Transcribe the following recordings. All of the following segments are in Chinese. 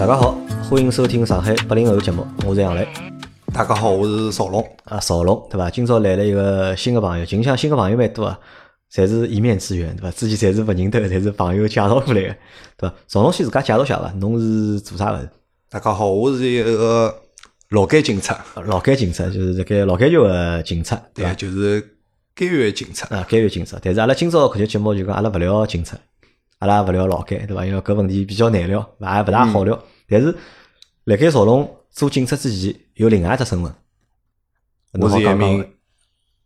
大家好，欢迎收听上海八零后节目，我是杨磊。大家好，我是邵龙。啊，邵龙对伐？今朝来了一个新的朋友，近腔新的朋友蛮多啊，侪是一面之缘对伐？之前侪是勿认得，侪是朋友介绍过来的，对伐？邵龙先自家介绍下伐？侬是做啥个？大家好，我是一个劳改警察，劳改警察就是这个劳改局的警察，对伐？就是监狱警察。啊，监狱警察。但是阿拉今朝搿节节目就讲阿拉勿聊警察，阿拉勿聊劳改，对伐？因为搿问题比较难聊，也勿大好聊。但是辣盖曹龙做警察之前，有另外一只身份。我是一名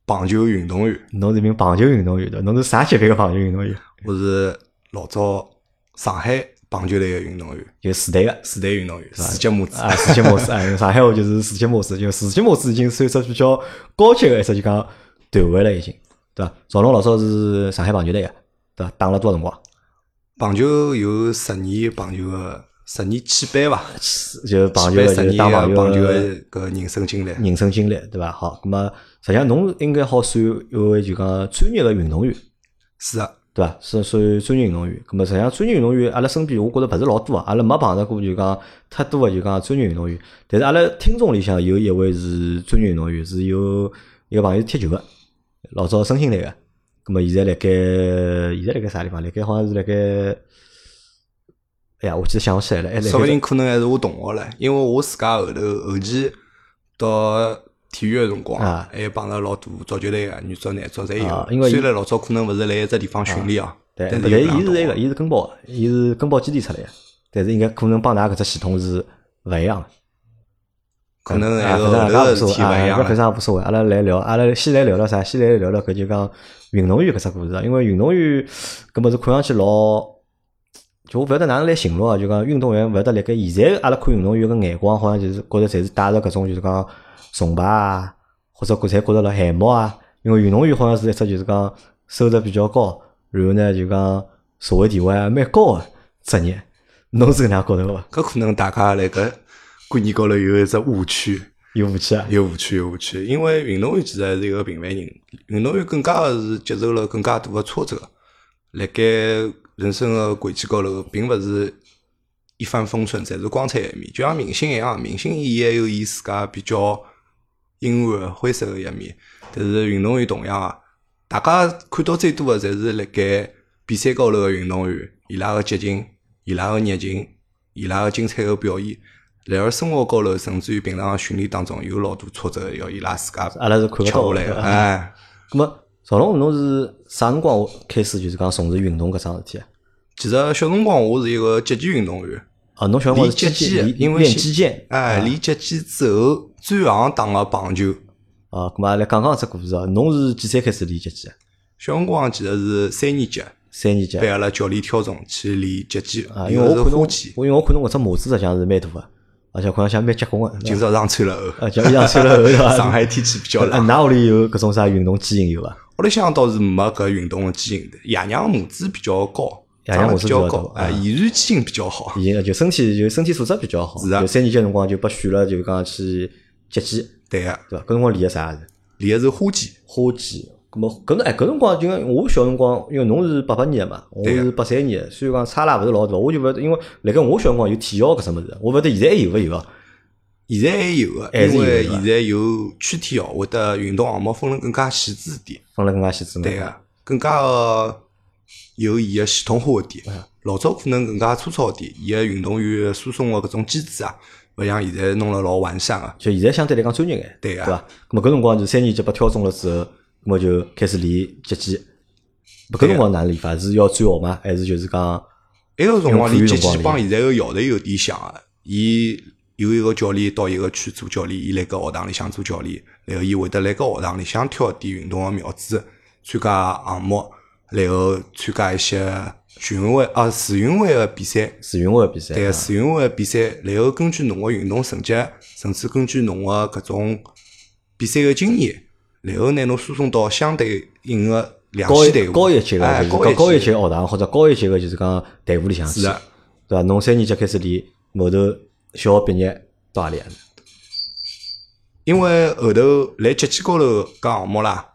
棒球运动员，侬是一名棒球运动员对伐？侬是啥级别个棒球运动员？我是老早上海棒球队个运动员，就四队个。四队运动员，四脚母子。啊，四级模式，啊，用上海话就是四级模式，就四级模式已经算一只比较高级个一只就讲段位了，已经，对伐？赵龙老早是上海棒球队个，对伐？打了多少辰光？棒球有十年棒球个十年起班伐？就棒球十年打棒球个人生经历。人生经历，对伐？好，那么实际上侬应该好算一位就讲专业个运动员，是啊，对伐？是属于专业运动员。咁么实际上专业运动员，阿拉身边我觉着勿是老多啊，阿拉没碰着过就讲太多个就讲专业运动员。但是阿拉听众里向有一位是专业运动员，是有一个朋友是踢球个，老早申鑫来个。咁么现在辣盖现在辣盖啥地方？辣盖好像是辣盖，哎呀，我记得想勿起来了。说不定可能还是我同学唻，因为我自家后头后期到体育个辰光啊，还有帮着老多足球队个女足、男足侪有。啊因为虽然老早可能勿是来一只地方训练啊，对，但但伊是那个，伊是根宝，伊是根宝基地出来个，但是应该可能帮㑚搿只系统是勿一样的。可能啊，还是后头个事体勿一样了。常无所谓。阿拉来聊，阿拉先来聊聊啥？先来聊聊搿就讲运动员搿只故事啊。因为运动员搿物事看上去老，就我勿晓得哪能来形容啊。就讲运动员勿晓得辣盖现在阿拉看运动员个眼光，好像就是觉着侪是带着搿种就是讲崇拜啊，或者觉侪觉着老羡慕啊。因为运动员好像是一只就是讲收入比较高，然后呢就讲社会地位还蛮高个职业。侬是搿能样觉着伐？搿可能大家辣搿观念高头有一只误区，有武器啊？有误区，有误区。因为运动员其实还是一个平凡人，运动员更加的是接受了更加多的挫折，辣盖人生的轨迹高头，并勿是一帆风顺，侪是光彩一面。就像明星一样，明星伊也有伊自家比较阴暗灰色的一面。但是运动员同样啊，大家看到最多的侪是辣盖比赛高头的运动员，伊拉个激情，伊拉个热情，伊拉个精彩个表演。然而生活高头，甚至于平常的训练当中，有老多挫折要伊拉自家阿拉是看勿吃到的下来哎，咁么，赵龙，侬是啥辰光开始就是讲从事运动搿桩事体啊？其实小辰光我是一个击剑运动员，啊，侬小辰光是练击剑，练因为练击剑哎，练击剑之后转行打个棒球。啊。咁么，阿拉讲讲只故事啊。侬是几岁开始练击剑啊？小辰光其实是三年级，三年级被阿拉教练挑中去练击剑因为我看侬，，我因为我看侬搿只模子实际上是蛮大个，而且看上去还蛮结棍个。就是是上穿了后。啊，就衣裳穿了后 对伐。上海天气比较啊，冷，㑚屋里有搿种啥运动基因有伐？屋里向倒是没搿运动的基因的。爷娘母子比较高，爷娘母子比较高，比较大哎，遗传基因比较好。已经就身体就身体素质比较好。是啊就三年级辰光就被选了，就讲去击剑，对个，对伐？搿辰光练个啥？练个是花剑。花剑。咁么搿辰哎，搿辰光就讲我小辰光，因为侬是八八年个嘛，我是八三年的，虽然讲差啦勿是老大，我就勿因为辣盖我小辰光有体校搿只物事，我勿晓得现在还有勿有啊？现在还有个，还是有因为现在有区体校，会得运动项目分了更加细致点。分了更加细致嘛。对个，更加个有伊个系统化一点。老早可能更加粗糙一点，伊个运动员输送个搿种机制啊，勿像现在弄了老完善个。就现在相对来讲专业眼，对个对伐？咁么搿辰光就三年级被挑中了之后，咁么就开始练击剑。搿辰光哪能练法？是要转学吗？还是就是讲埃个辰光练击剑帮现在个校队有点像个，伊有一个教练到一个区做教练，伊辣搿学堂里向做教练，然后伊会得辣搿学堂里向挑一点运动个苗子，参加项目，然后参加一些全运会啊市运会个比赛。市运会的比赛？对，啊市运会个比赛，然后根据侬个运动成绩，甚至根据侬个搿种比赛个经验，然后拿侬输送到相对应个两高一线队伍，高一级个哎就是讲高一级学堂或者高一级个就是讲队伍里向去，是的对伐？侬三年级开始练，后头小学毕业到何里啊？因为后头来节气高头搿项目啦，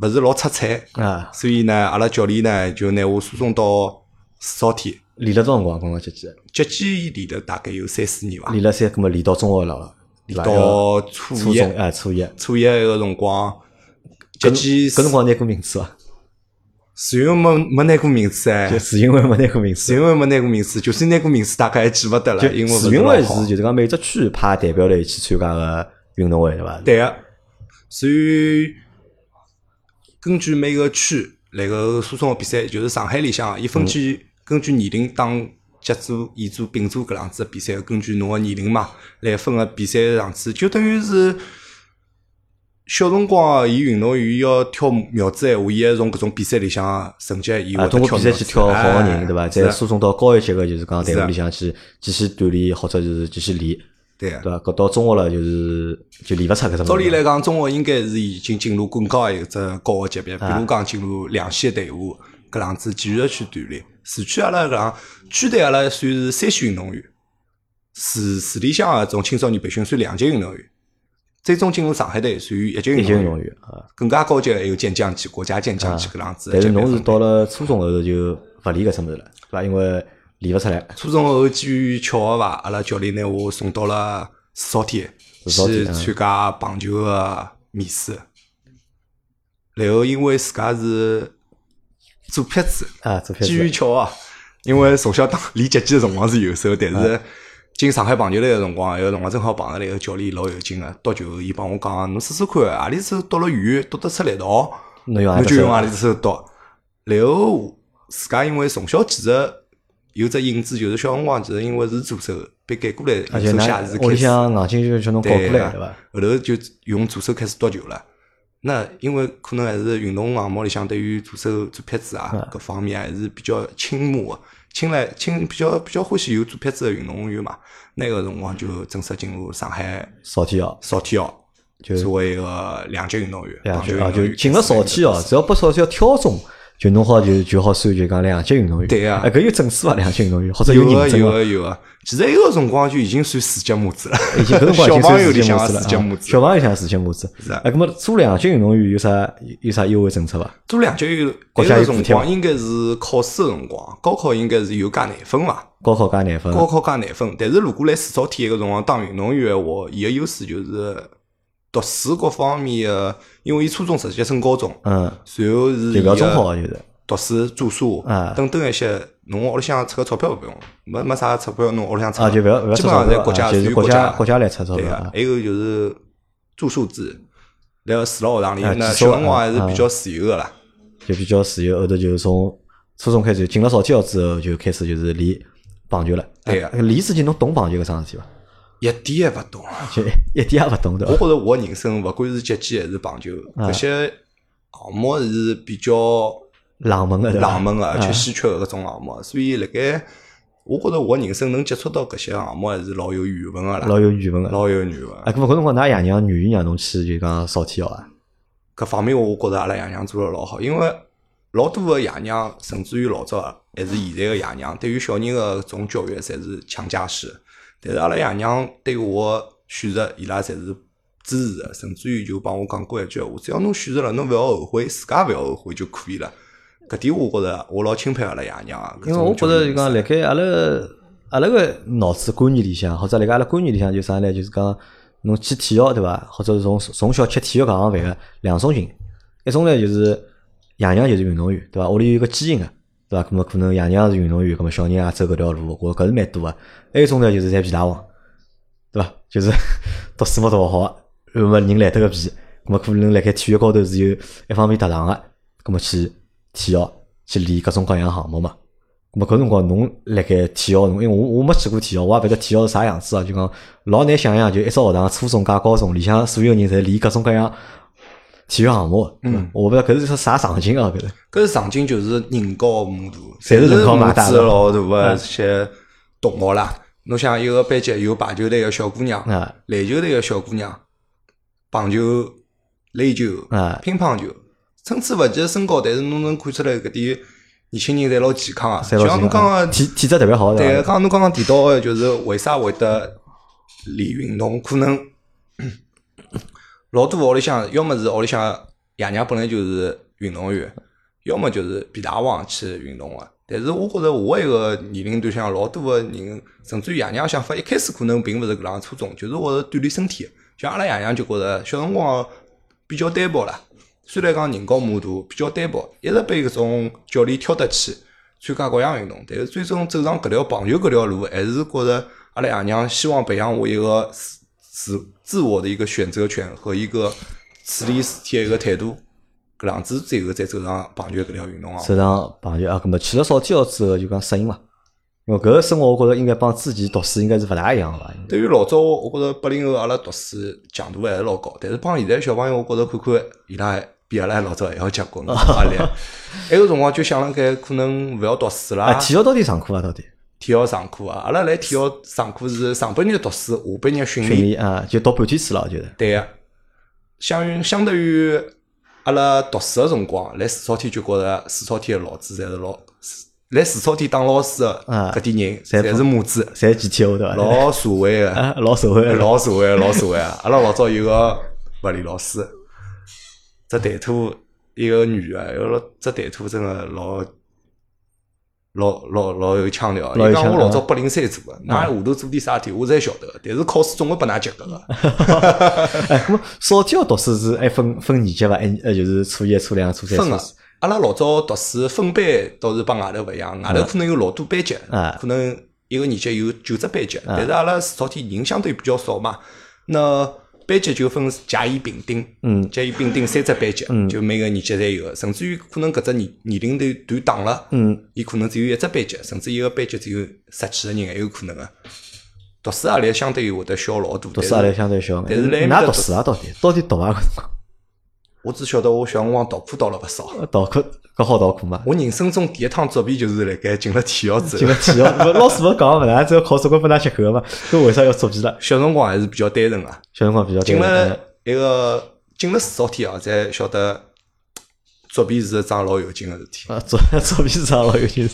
勿是老出彩，啊，所以呢，阿拉教练呢就拿我输送到四 sáu 天，练了多少辰光？刚刚脚几？脚肌练了大概有三四年伐，练了三，搿么练到中学了，练到初初一，中哎，初一。初一个辰光，脚肌搿辰光拿过名次伐？是因为没没拿过名次哎就，是因为没拿过名次是。因为没拿过名次，就算拿过名次，大概也记勿得了，因为是因为是就是讲每只区派代表队去参加个运动会对伐？对个，所以根据每个区那个初中个比赛，就是上海里向，伊分区根据年龄打甲组、乙组、丙组搿样子个比赛，根据侬个年龄嘛来分个比赛场次，就等于是小辰光伊运动员要跳苗子闲话，伊还从搿种比赛里向成绩，伊啊，会得通过比赛去挑好个人，对伐？再输送到高一级个，就是讲队伍里向去继续锻炼，或者就是继续练，对个对。伐？搿到中学了，就是就练勿出搿种。照理来讲，中学应该是已经进入更高一只高个级别，比如讲进入两线队伍搿样子继续去锻炼。市区阿拉搿样区队阿拉算是三线运动员，市市里向个种青少年培训算两级运动员，最终进入上海队属于一级运动员。啊。更加高级个还有健将级、国家健将级搿样子但是。侬是到了初中后头就勿练搿只物事了，对伐？因为练勿出来。初中后机遇巧合伐，阿拉教练拿我送到了四少天去参加棒球个面试，然后因为自家是左撇子，啊，左撇子机缘。巧合，因为从小打练击击个辰光是右手，但是进上海棒球队个辰光，有个辰光正好碰着那个教练老有劲个，夺球伊帮我讲，侬试试看，何里只手夺了远，夺得出力道。侬就用何里只手夺。然后自家因为从小其实有只影子，就是小辰光其实因为是左手，被改过来而且右手写字㑚屋里向硬劲就叫侬搞过来，对伐？后头就用左手开始夺球了。那因为可能还是运动项目里向对于左手左撇子啊各方面还是比较倾慕的，青睐青比较比较欢喜有左撇子的运动员嘛。那个辰光就正式进入上海少体校，少体校，就作为一个两级运动员，两级啊，就进了少体校，只要不少天挑中，就侬好就就好算就讲两级运动员。对啊哎，搿有证书伐？两级运动员或者有个认证伐？有啊有啊，其实埃个辰光就已经算四级模子了，已经搿辰光已小经算四级模子小。朋友里向四级模子。是啊哎，搿么做两级运动员有啥有啥优惠政策伐？做两级有国家有补贴应该是考试的辰光，高考应该是有加难分伐？高考加难分，高考加难分，但是如果来四朝天个辰光当运动员的话，伊个优势就是读书各方面个，因为伊初中直接升高中，嗯，然后是就伊个搿中好就是。读书、住宿啊等等一些，侬屋里向出个钞票勿用，没没啥钞票侬屋里向出啊，就勿要勿要基本上出钞票侪国家啊，就是国家国家来出钞票还有就是住宿制，然后住辣学堂里啊，那小辰光还是啊比较自由个啦。就比较自由，后头就是从初中开始进了少体校之后，就开始就是练棒球了。对个哎练之前侬懂棒球搿桩事体伐？一点也勿懂。就一点也勿懂的我。觉着我人生勿管是击剑还是棒球，啊搿些项目是比较冷门个？冷门个，而且啊稀缺个搿种项目，所以辣盖我觉着我人生能接触到搿些项目还是老有缘分个啦，老有缘分个。老有缘分。啊，搿么搿辰光㑚爷娘愿意让侬去就讲少体校啊？搿方面我觉着阿拉爷娘做了老好，因为老多个爷娘，甚至于老早还是现在个爷娘，对于小人个搿种教育侪是强加式。但是阿拉爷娘对我选择，伊拉侪是支持的，甚至于就帮我讲过一句闲话：只要侬选择了，侬勿要后悔，自家勿要后悔就可以了。搿点我觉着我老钦佩阿拉爷娘啊。因为我觉着就讲，辣盖阿拉阿拉个脑子观念里向，或者辣盖阿拉观念里向，就啥呢？就是讲侬去体育对伐？或者是从从小吃体育搿行饭个两种型，一种呢就是爷娘就是运动员对伐？屋里有个基因个对伐？咁么可能爷娘是运动员，咁么小人也走搿条路，我搿是蛮多个。还有种呢就是侪皮大王，对伐？就是 读书没读好，然后么人懒得个皮，咁么可能辣盖体育高头是有一方面特长个，咁么去体校去练各种各样项目嘛。咁么搿辰光侬辣盖体校，因为我我没去过体校，我也勿晓得体校是啥样子啊，就讲老难想象，就一只学堂，初中加高中里向所有人侪练各种各样体育项目。嗯，我勿知道搿是啥场景啊，搿是。搿是场景就是人高马大，侪是人高马大子的老大个这些同学啦。侬像一个班级有排球队个小姑娘，啊篮球队个小姑娘，棒球、垒球、啊乒乓球，参差勿齐的身高，但是侬能看出来搿点年轻人侪老健康啊。就像侬刚刚体体质特别好，对，伐？刚刚侬刚刚提到个，就是为啥会得练运动？可能老多屋里向，要么是屋里向爷娘本来就是运动员，要么就是皮大王去运动个。但是我觉着我一个年龄段向老多个人，甚至于爷娘想法，一开始可能并勿是搿能初衷，就是为了锻炼身体。像阿拉爷娘就觉着小辰光比较单薄啦，虽然讲人高马大，比较单薄，一直被搿种教练挑得起参加各样运动，但是最终走上搿条棒球搿条路，还是觉着阿拉爷娘希望培养我一个自自自我的一个选择权和一个处理事体的一个态度。搿样子最后再走上棒球搿条运动啊。走上棒球啊，搿么去了少体校之后就讲适应嘛。因为搿个生活，我觉着应该帮之前读书应该是勿大一样个伐？对于老早，我觉着八零后阿拉读书强度还是老高，但是帮现在小朋友，我觉着看看伊拉比阿拉老早还要结棍，压力。埃个辰光就想了该，可能勿要读书啊，啦。体校到底上课伐？到底体校上课啊，阿拉来体校上课是上半日读书，下半日训训练。练啊，就读半天书了，我觉得。对个，相于相对于阿拉读书个辰光，来四草天就觉着四草天个老子侪是老，来四草天当老师个啊搿点人，侪侪是母子，侪集体后头伐？老社会个。啊，老社会的，老社会，老社会啊！阿拉老早有个物理老师，只谈吐一个女个，有个只谈吐真个老老老老有腔调。伊讲我老早八零三做个，㑚下头做点啥事体，我侪晓得个，但是考试总归拨㑚及格个。哎，咁么少体校读书是还分分年级伐？一呃就是初一、初两、初三、分个初四。，阿拉老早读书分班倒是帮外头勿一样，外头可能有老多班级啊，可能一个年级有九只班级，但是阿拉除草天人相对比较少嘛，那班级就分甲乙丙丁，嗯甲乙丙丁三只班级，就每个年级侪有个，甚至于可能搿只年年龄段段档了，嗯，伊可能只有一只班级，甚至一个班级只有十几个人还有可能个。读书压力相对于会得小老多，读书压力相对小。但是来埃面哪读书啊？到底到底读啊？我只晓得我小辰光逃课逃了勿少。逃课搿好逃课嘛？我人生中第一趟作弊就是辣盖进了体校之后进了。体校，勿老师勿讲勿啦？只要考试归拨㑚及格嘛？搿为啥要作弊了？小辰光还是比较单纯个，小辰光比较进单纯进了一个进了除草天啊，才晓得作弊是一桩老有劲个事体。啊，作 作弊是桩老有劲。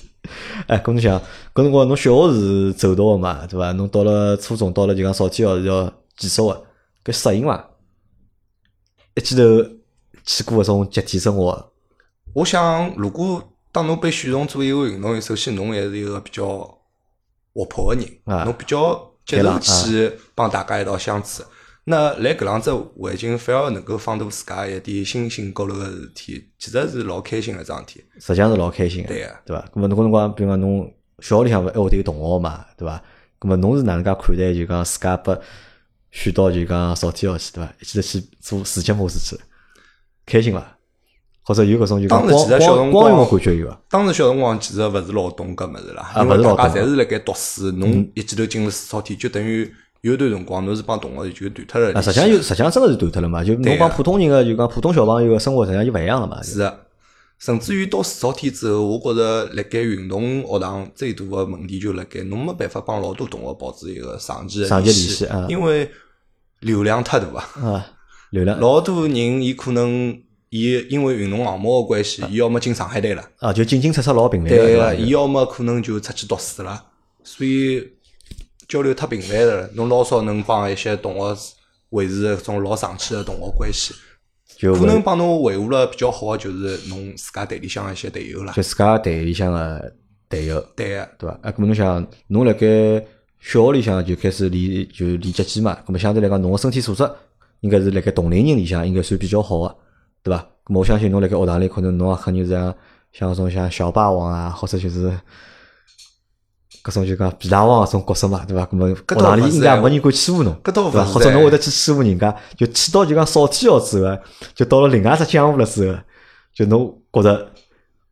哎，搿侬想，搿辰光侬小学是走读个嘛，对伐？侬到了初中，到了就讲少体校是要寄宿个，搿适应伐？一记头去过搿种集体生活，我想，如果当侬被选中做一个运动员，首先侬还是一个比较活泼个人，啊侬比较接受去帮大家一道相处。那来搿样子环境，反而能够放大自家一点心性高头个事体，其实是老开心个桩事体。实际上是老开心个，对个对伐？咁么侬搿辰光，比如讲侬小学里向勿还会得有同学嘛，对伐？咁么侬是哪能介看待就讲自家被选到就讲少体校去，对伐？一记头去做世界模式去了，开心伐？或者有搿种就讲光光光荣光个感觉有伐？当时小辰光其实勿是老懂搿物事啦，啊因为大家侪是辣盖读书，侬一记头进了除草天，就等于有段辰光侬是帮同学就断脱了啊。实际上有，实际上真个是断脱了嘛。就侬帮普通人个就讲普通小朋友个生活，实际上就勿一样了嘛。是啊，甚至于到四朝天之后，我觉着辣盖运动学堂最大个问题就辣盖侬没办法帮老多同学保持一个长期的长期联联系啊因为流量太大啊。啊，流量老多人伊可能伊因为运动项目个关系，伊要么进上海队了，啊，就进进出出老频繁个，对个，伐？伊要么可能就出去读书了，所以交流太频繁了，侬老少能帮一些同学维持搿种老长期个同学关系。就可能帮侬维护了比较好个，就是侬自家队里向的一些队友啦就。自家队里向个队友，对个，对伐？啊，搿么侬想，侬辣盖小学里向就开始练就练击剑嘛，搿么相对来讲，侬个身体素质应该是辣盖同龄人里向应该算比较好个，对伐？我相信侬辣盖学堂里可能侬也肯定是像像搿种像小霸王啊，或者就是搿种就讲皮大王搿种角色嘛，对伐？搿么学堂里应该没人敢欺负侬，搿倒勿对伐？或者侬哎会得去欺负人家，就起到就讲少天校之后啊，就到了另外一只江湖了之后，就侬觉着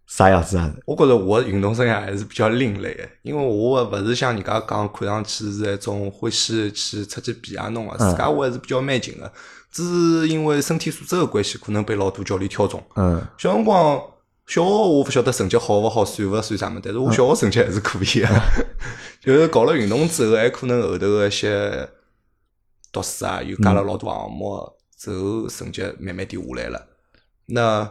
啥样子啊？我觉着我的运动生涯还是比较另类的，因为我勿是像人家讲看上去是一种欢喜去出去比啊弄个，自家我还是比较蛮劲个。只是因为身体素质个关系，可能被老多教练挑中。嗯。小辰光小学我勿晓得成绩好勿好，算勿算啥么，但是我小学成绩还是可以个。就是搞了运动之后，还可能后头个一些读书啊，又加了老多项目，之后成绩慢慢点下来了。那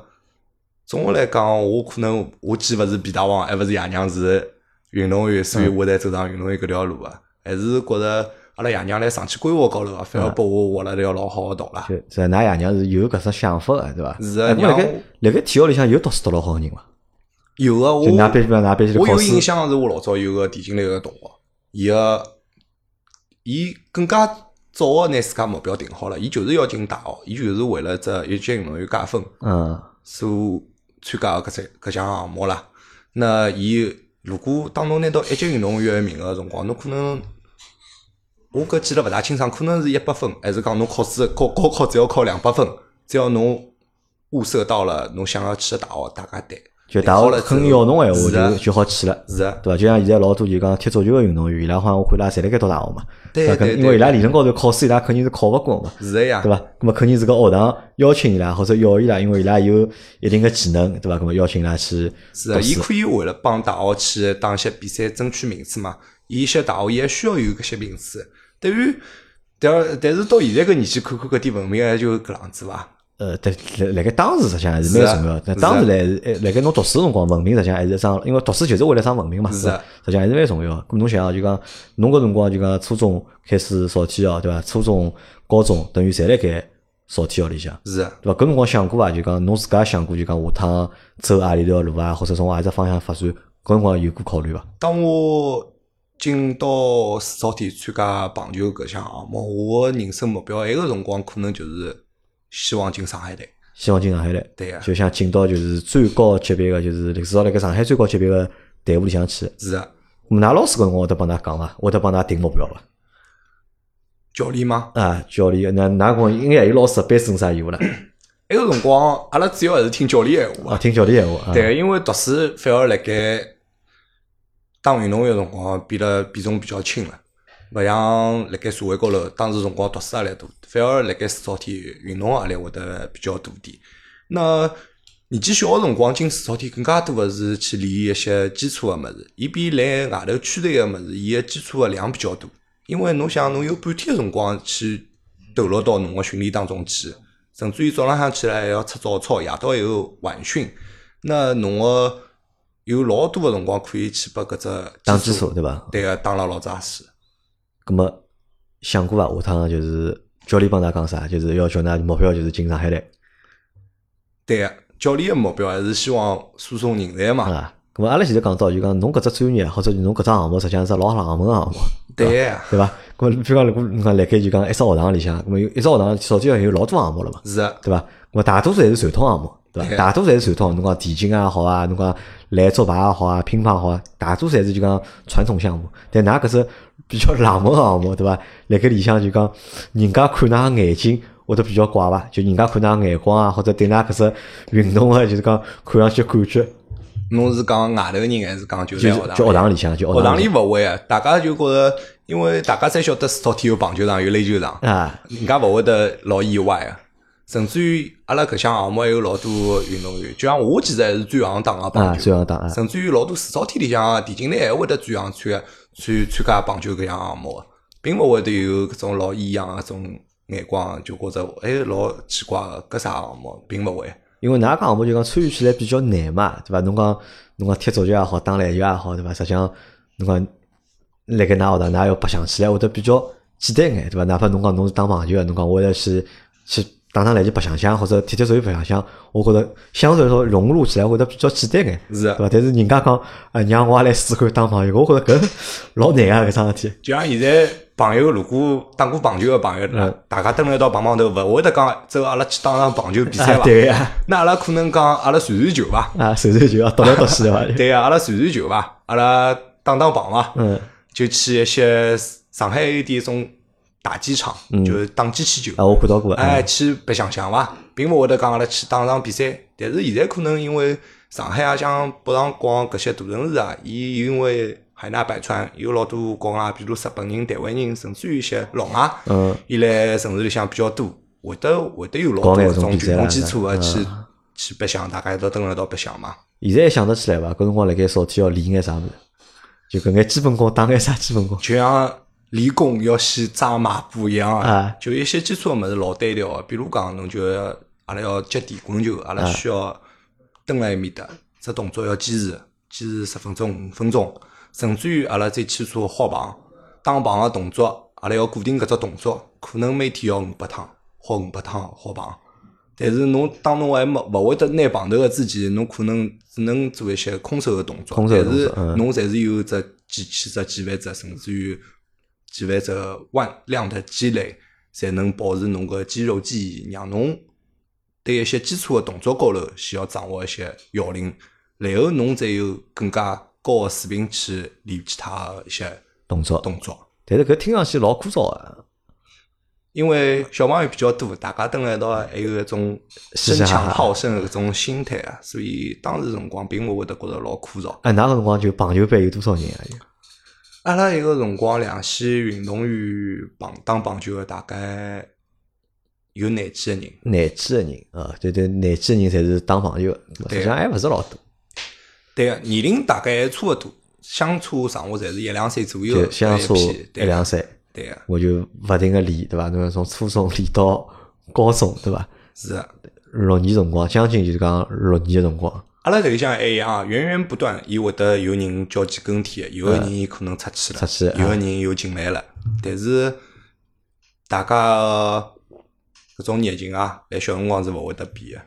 总的来讲，我可能我既勿是皮大王，还勿是爷娘是运动员，所以我才走上运动员搿条路啊。还是觉着阿拉爷娘来上去规划高头啊，反而拨我挖了条老好个道啦。就是㑚爷娘是有搿只想法个，对伐？是啊哎咁辣盖辣盖体校里向有读书读老好个人伐？有个我就㑚必须㑚必须我有考试印象是我老早有个田径队个同学，伊个伊更加早个拿自家目标定好了，伊就是要进大学，伊就是为了这一级运动员加分嗯，所参加个搿只搿项项目啦。那伊如果当侬拿到一级运动员个名额个辰光，侬可能我搿记得勿大清爽，可能是一百分，还是讲侬考试高高考只要考两百分，只要侬物色到了侬想要去个大学，大家对。就大学定好了之后肯要侬闲话就就好去了。是的，对伐？就像现在老多就讲踢足球个运动员，伊拉好像我看伊拉侪辣盖读大学嘛，对对搿因为伊拉理论高头考试伊拉肯定是考勿过嘛，是个呀对。伐？咁么肯定是个学堂邀请伊拉或者要伊拉，因为伊拉有一定个技能，对伐？咁么邀请伊拉去是的，伊可以为了帮大学去打一些比赛争取名次嘛。伊一些大学伊还需要有搿些名次。对于，但而但是到现在搿年纪看看搿点文明也就搿样子伐。呃，对，辣辣盖当时实际上还是蛮重要的。但当时来，呃辣盖侬读书辰光，文明实际上还是一桩，因为读书就是为了上文明嘛，是实际上还是蛮重要的。咁侬想啊，就讲侬搿辰光就讲初中开始扫体校，对伐？初中、高中等于侪辣盖扫体校里向，是的，对伐？搿辰光想过伐，就讲侬自家想过，就讲下趟走何里条路啊，或者从何里只方向发展，搿辰光有过考虑伐？当我进到四草体参加棒球搿项项目，我个人生目标埃个辰光可能就是希望进上海队。希望进上海队，对呀就想进到就是最高级别个，就是至少辣盖上海最高级别个队伍里向去。是的，咁㑚老师搿辰光会得帮㑚讲伐？会得帮㑚定目标伐？教练吗？啊，教练，那哪光应该也有老师的班主任啥义务了？埃个辰光，阿拉主要还是听教练闲话啊，。听教练闲话啊。对，因为读书反而辣盖当运动员个辰光变得比重比较轻了，勿像辣盖社会高头，当时辰光读书压力大，反而辣盖市草体运动压力会得比较大点。那年纪小个辰光进市草体更加多个是去练一些基础个物事，伊比来外头区队个物事，伊个基础个量比较大。因为侬想，侬有半天个辰光去投入到侬个训练当中去，甚至于早浪向起来还要出早操，夜到还有晚训。那侬个有老多个辰光可以去拨搿只打基础对伐？对个，打了老扎实。咁么想过伐？下趟就是教练帮㑚讲啥？就是要叫㑚目标就是进上海来对个，教练个目标还是希望输送人才嘛。啊。咁么阿拉前头讲到，就讲侬搿只专业或者侬搿只项目，实际上是老冷门个项目，对个，对伐？咁么比如讲，如果侬讲辣盖就讲一只学堂里向，咁么有一只学堂少体有老多项目了嘛？是个，对伐？咁么大多数侪是传统项目，对伐？大多数侪是传统，侬讲田径也好啊，侬讲来捉牌也好啊，乒乓好啊，大多数侪是就讲传统项目。但㑚搿只 比较冷门个项目，对伐？辣盖里向就讲，人家看㑚个眼睛会得比较怪伐？就人家看㑚个眼光啊，或者对㑚搿只运动个就是讲看上去感觉，侬是讲外头人还是讲就就是在就学堂里向，就学堂里里勿会啊，大家就觉着，因为大家侪晓得四套体有棒球场，有垒球场，啊，人家勿会得老意外个。甚至于阿拉搿项项目还有老多运动员，就像我其实还是转行打个棒啊，球，这样打啊，甚至于老多市少体里向田径队还会得转行参参参加棒球搿项项目的，并勿会得有搿种老异样个种眼光，就觉着哎老奇怪个搿啥项目，并勿会。因为㑚讲项目就讲参与起来比较难嘛，对伐？侬讲侬讲踢足球也好，打篮球也好，对伐？实际上侬讲辣盖㑚学堂，㑚要白相起来会得比较简单眼，对伐？哪怕侬讲侬是打棒球个，侬讲我要去去打打篮球白相相，或者踢踢足球白相相，我觉着相对来说融入起来会得比较简单眼，是的对伐？但是人家讲啊，让我也来试看打棒球，我觉着搿老难啊，搿桩事体。就像现在朋友如果打过棒球个朋友，嗯大家蹲辣一道碰碰头，勿会得讲走阿拉去打场棒球比赛啊，伐？对呀，那阿拉可能讲阿拉传传球伐？啊，传传球啊倒来倒去对伐？对啊，阿拉传传球伐？阿拉打打棒伐？嗯，就去一些上海有点种大机场，就是打机器球。啊，我看到过，哎，嗯去白相相伐，并勿会得讲阿拉去打场比赛。但是现在可能因为上海啊，像北上广搿些大城市啊，伊因为海纳百川，有老多国外，比如日本人、台湾人，甚至于一些老外，嗯，伊来城市里向比较多，会得会得有老多搿种群众基础个嗯去去白相，大家一道蹲辣一道白相嘛。现在想得起来伐？搿辰光辣盖少体要练眼啥物事？就搿眼基本功打眼啥基本功？就像练功要先扎马步一样啊就一些基础个物事老单调个，比如讲侬就要阿拉要接地滚球，阿拉需要蹲辣埃面搭，只动作要坚持，坚持十分钟、五分钟，甚至于阿拉再去做划棒，打棒个动作，阿拉要固定搿只动作，可能每天要五百趟，豁五百趟划棒。但是侬当侬还没勿会得拿棒头个之前，侬可能只能做一些空手个动作，空手的但是侬侪是有只几千只、几万只，甚至于几万只万量的积累，才能保持侬个肌肉记忆，让侬对一些基础的动作高头需要掌握一些要领，然后侬再有更加高的水平去练其他个一些动作，动作。但是搿听上去老枯燥啊，因为小朋友比较多，大家蹲辣一道，还有一种争强好胜的搿种心态啊，所以当时辰光并勿会得觉着老枯燥。哎，那个辰光就棒球班有多少人啊？有阿拉一个辰光两线运动员棒打棒球的大概有廿几个人，廿几个人啊，对对，廿几个人侪是打棒球的，实对际上还勿是老多，对个年龄大概还差勿多，相差上下侪是一两岁左右就相差一两岁，对个我就勿停个练，对伐？侬从初中练到高中，对伐？是啊。六年辰光，将近就是讲六年个辰光，阿拉这里向还一样啊，源源不断，伊会得有人交接更替，有个人伊可能出去了，出去有个人又进来了。但是大家搿种热情啊，在小辰光是勿会得变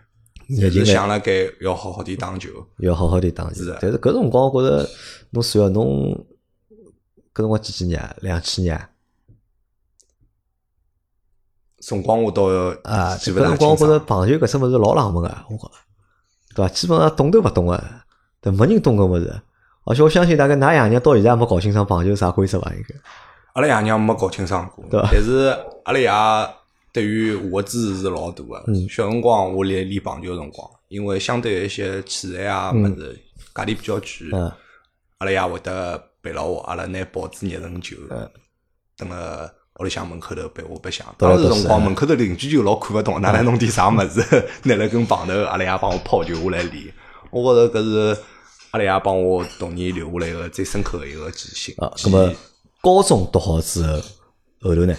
个，热情想辣盖要好好地打球。要好好地打球是。但是搿辰光，我觉着侬算下侬搿辰光几几年啊？两千年啊辰光我倒啊，搿辰光我。觉着棒球搿只物事老冷门个，我觉着，对伐？基本上懂都勿懂个，对，没人懂搿物事。而且我相信，大概㑚爷娘到现在还没搞清爽棒球啥规则伐？应该阿拉爷娘没搞清爽过，但是阿拉爷对于我的支持是老大个。嗯小辰光我练练棒球的辰光，因为相对一些器材啊物事价钿比较贵，嗯阿拉爷会得陪牢我，阿拉拿报纸热成球，嗯等辣屋里向门口头陪我白相。当时辰光门口头邻居就老看勿懂，哪来弄点啥物事，拿了根棒头，阿拉爷帮我抛球下来练。我觉着搿是阿拉爷帮我童年留下来个最深刻的一个记性。啊，记葛么忆高中读好之后，后头呢？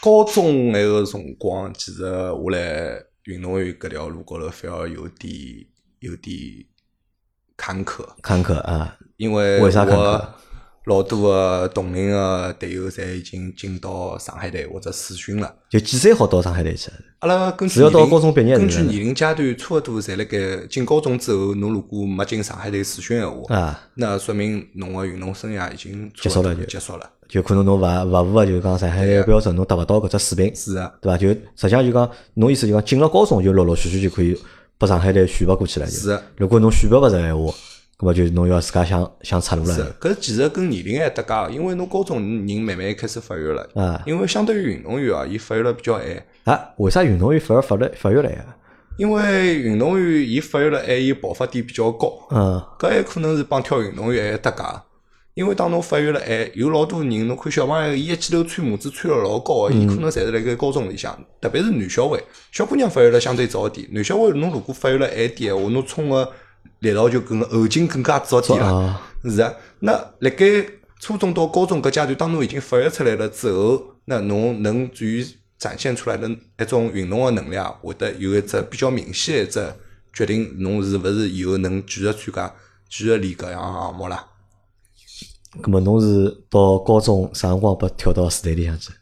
高中那个辰光，其实我来运动员搿条路高头反而有点有点坎坷，坎坷啊，因为为啥坎坷我老多个同龄个队友侪已经进到上海队或者试训了。就几岁好到上海队去？阿拉根据只要到高中毕业根据年龄阶段，差勿多侪辣盖进高中之后，侬如果没进上海队试训闲话，啊，那说明侬个运动生涯已经结束了就结束了。就可能侬勿勿符合，就是讲上海队标准，侬达勿到搿只水平，是啊，对伐？就实际上就讲，侬意思就讲进了高中就陆陆续续就可以拨上海队选拔过去了。是啊如果侬选拔勿成闲话，葛么就侬要自家想想出路了是了。，搿其实跟年龄还搭界，因为侬高中人慢慢开始发育了，啊因为相对于运动员啊，伊发育了比较晚，啊，为啥运动员反而发育发育了呀？因为运动员伊发育了晚，伊爆发点比较高，嗯，搿还可能是帮跳运动员还搭界。因为当侬发育了晚，有老多人，侬看小朋友，伊一记头穿帽子穿了老高个，伊可能侪是辣盖高中里向，特别是男小孩，小姑娘发育了相对早点。男小孩侬如果发育了晚点闲话，侬冲个力道就更后劲更加早点了。啊，是啊，那辣盖初中到高中搿阶段，当侬已经发育出来了之后，那侬能至于展现出来的一种运动个能力啊，会得有一只比较明显的一只决定，侬是勿是以后能继续参加、继续练搿样项目啦。葛么侬是到高中啥辰光被调到市队里向去？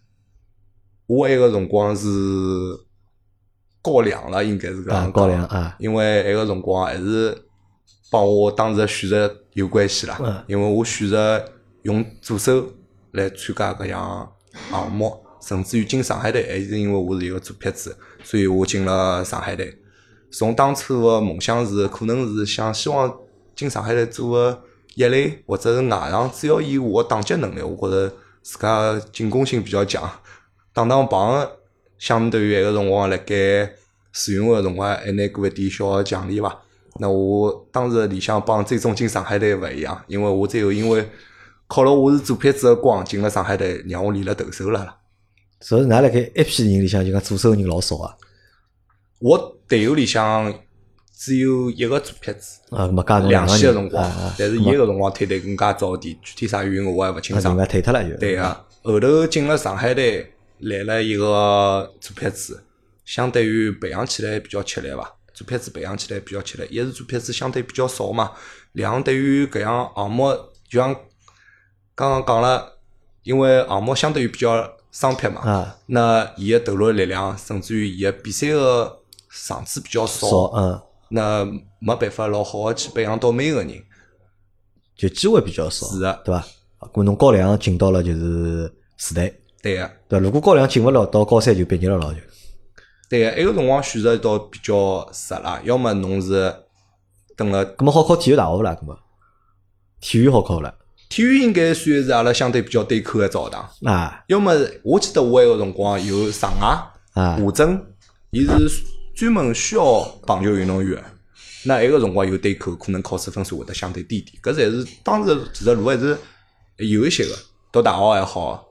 我埃个辰光是高两了，应该是搿啊，样高讲两啊，因为埃个辰光还是帮我当时的选择有关系啦。嗯因为我选择用左手来参加搿样项目，甚至于进上海队，还是因为我是一个左撇子，所以我进了上海队。从当初的梦想是，可能是想希望进上海队做个一类或者是外场，只要以我的打击能力，我觉着自家进攻性比较强，打打棒相对于埃个辰光辣盖试运会个辰光，还拿过一点小个奖励伐。那我当时理想帮最终进上海队勿一样，因为我最后因为靠了我是左撇子个光进了上海队，让我练了投手了啦。所以㑚辣盖一批人里向就讲左手人老少啊，我队友里向只有一个左撇子，啊，葛么加侬两个辰光啊啊，但是伊个辰光退队更加早点，具体啥原因我还勿清爽那人。家退脱了就。对个，后头进了上海队，来了一个左撇子，相对于培养起来比较吃力伐。左撇子培养起来比较吃力，一是左撇子相对比较少嘛，两对于搿样项目，就像刚刚讲了，因为项目相对于比较生僻嘛，啊，那伊个投入力量，甚至于伊个比赛个场次比较少，少嗯，那没办法老好个去培养到每个人。就机会比较少，是的，对伐？啊，搿侬高两进到了就是时代，对个，对？如果高两进勿了，到高三就毕业了咯，就对个，埃个辰光选择倒比较适啦，要么侬是等了搿么好考体育大学勿啦？搿么体育好考勿啦？体育应该算是阿拉相对比较对口个澡堂。啊要么我记得我埃个辰光有上海、啊华珍，伊是专门需要棒球运动员的。那埃个辰光有对口，可能考试分数会得相对低点。搿侪是当时其实路还是有一些个，读大学还好，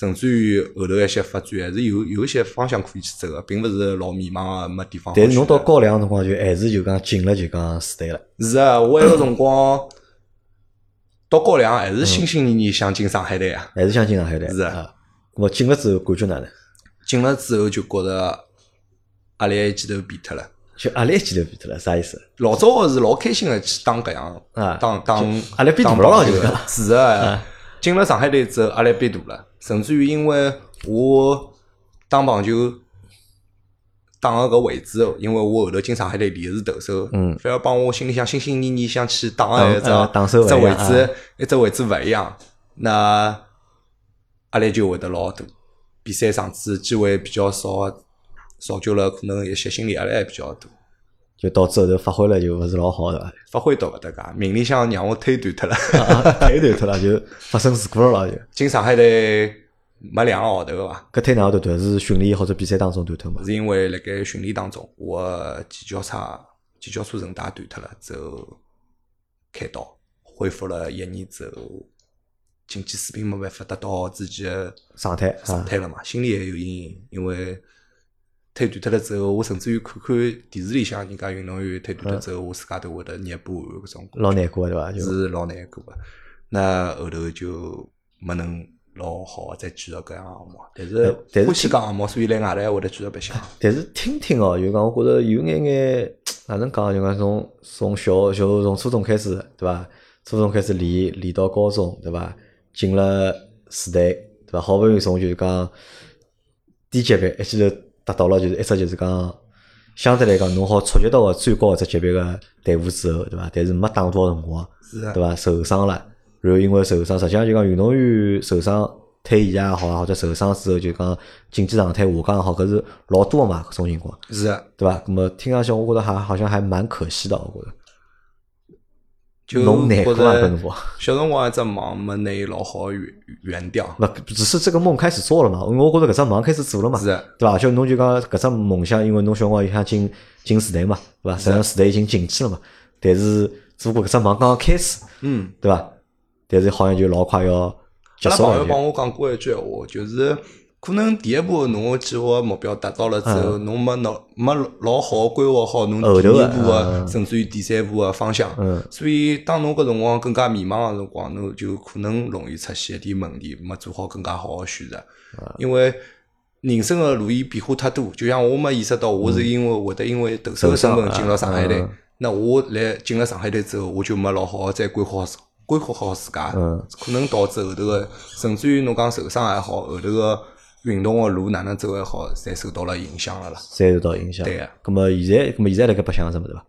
甚至于后头一些发展还是有有一些方向可以去走个，并勿是老迷茫个，没地方但是侬到高两个辰光就还是就讲进了就讲时代了，是啊，我埃个辰光到高两还是心心念念想进上海队啊。还是想进上海队是啊我。进了之后感觉哪能？进了之后就觉着压力一记头变脱了。就压力一记头变脱了，啥意思？老早是老开心个去打搿样，啊当当就压力变大当了就棒球的是个。进了上海队之后，压力变大了，甚至于因为我打棒球打个搿位置，因为我后头进上海队练的是投手，嗯反而帮我心里向心心念念想去打个一只打手只位置，一只位置勿一样，那压力就会得老大。比赛场次机会比较少，造就了可能一些心理压力也比较大。就导致后头发挥了就勿是老好，对伐？发挥到勿搭界，名里向让我推断脱了。啊，腿断脱了，就发生事故了咯，就。进上海队没两个号头个伐，搿腿哪能断断？是训练或者比赛当中断脱嘛？是因为辣盖训练当中，我的前脚叉前脚叉韧带断脱了之后开刀，恢复了一年之后，竞技水平没办法达到自己的状态啊，状态了嘛，心里也有阴影，因为。腿断脱了之后，我甚至于看看电视里向人家运动员腿断脱之后，我自家都会得捏不完搿种。老难过对伐？就是老难过个。那后头就没能老好个再继续搿样项目，但呃是但是欢喜搿项目，所以来外头还会得继续白相。但是听听哦，就讲我觉着有眼眼哪能讲，就讲从从小就从初中开始，对伐？初中开始练练到高中，对伐？进了四队，对伐？好不容易从就是讲低级别一记头达到了就是一只就是讲相对来讲侬好触及到个最高一只级别个队伍之后，对伐？但是没打多少辰光，是啊对伐？受伤了，然后因为受伤，实际上就讲运动员受伤退役也好，或者受伤之后就讲竞技状态下降也好，搿是老多个嘛，搿种情况，是啊，对伐？那么听上去我觉着还好像还蛮可惜的，我觉着。就侬难过啊，搿觉辰光。小辰光一只梦没拿伊老好圆圆掉。勿，只是这个梦开始做了嘛，因为我觉着搿只梦开始做了嘛，是的对伐？就侬就讲搿只梦想，因为侬小辰光也想进进时代嘛，对伐？实际上时代已经进去了嘛，但是只不过搿只梦刚刚开始，嗯，对伐？但是好像就老快要结阿拉束了就，朋友帮我讲过一句闲话，就是可能第一步侬个计划目标达到了之后，侬没脑没老好地规划好侬第二步个，嗯。甚至于第三步个方向。嗯。所以当侬搿辰光更加迷茫个辰光，侬就可能容易出现一点问题，没做好更加好个选择。啊。因为人生个路伊变化太多，就像我没意识到，我是因为会得因为投手个身份进了上海队嗯，那我来进了上海队之后，我就没老好地再规划好规划好自家。嗯，可能导致后头个，甚至于侬讲受伤也好，后头个运动个路哪能走还好，侪受到了影响了啦。侪受到影响。对个咁么现在，咁么现在辣盖白相什么对伐？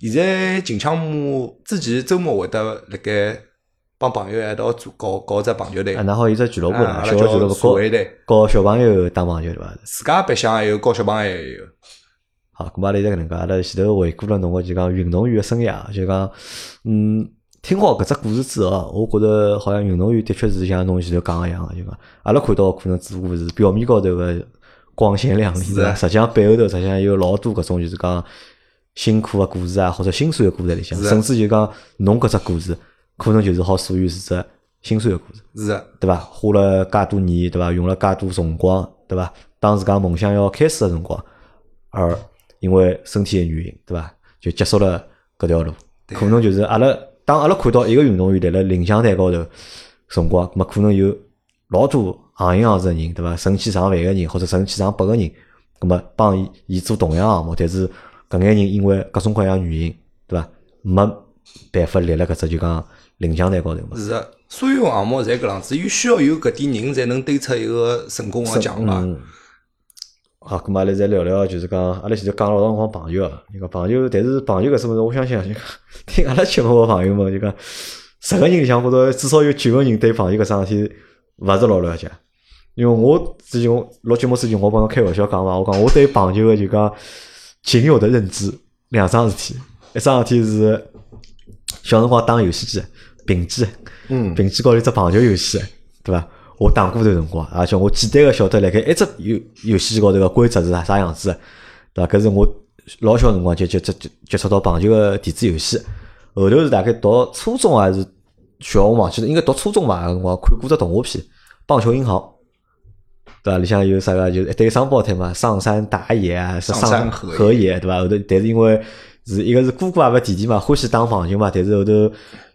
现在近腔目之前周末会得辣盖帮朋友一道组搞搞只棒球队啊，，然后有只俱乐部小俱乐部教社会队，教小朋友打棒球对伐？自家白相也有，教小朋友也有。好，咁阿拉现在搿能介，阿拉前头回顾了侬个就讲运动员个生涯，就讲，嗯，听好搿只故事之后啊，我觉着好像运动员的确是像侬前头讲个一样个，就讲阿拉看到可能只不过是表面高头个光鲜亮丽，实际上背后头实际上有老多搿种就是讲辛苦个故事啊，或者心酸个故事里向，甚至就讲侬搿只故事，可能就是好属于是只心酸个故事。是的，对伐？花了介多年，对伐？用了介多辰光，对伐？当自家梦想要开始个辰光，而因为身体个原因，对伐？就结束了搿条路。可能就是阿拉当阿拉看到一个运动员立辣领奖台高头辰光，咁么可能有老多行业行市个人，对伐？成千上万个人，或者成千上百个人，咁么帮伊伊做同样项目，但是搿眼人因为各种各样原因，对伐？没办法立辣搿只就讲领奖台高头嘛。是的，所有项目侪搿样子，有需要有搿点人才能堆出一个成功个奖嘛。嗯。好，咁阿拉再聊聊，就是讲阿拉前头讲了老长辰光棒球啊，就讲棒球，但是朋友搿什物事，我相信就讲听阿拉节目个朋友们就讲，十个人里向或者至少有九个人对朋友搿桩事体勿是老了解。因为我之前录节目之前，我帮侬开玩笑讲嘛，我讲我对棒球个就讲仅有的认知两桩事体，一桩事体是小辰光打游戏机，平机，嗯，平机高头有只棒球游戏，对伐？我打过段辰光，而且我简单个晓得辣盖一只游游戏高头个规则是啥啥样子，对伐？搿是我老小辰光就接接接接触到棒球个电子游戏，后头是大概读初中还是小学我忘记了，应该读初中吧，辰光看过只动画片《棒球银行》。对伐？里向有啥个？就是一对双胞胎嘛，上山打野啊，是上山河河野，对伐？后头但是因为是一个是哥哥也勿弟弟嘛，欢喜打棒球嘛，但是后头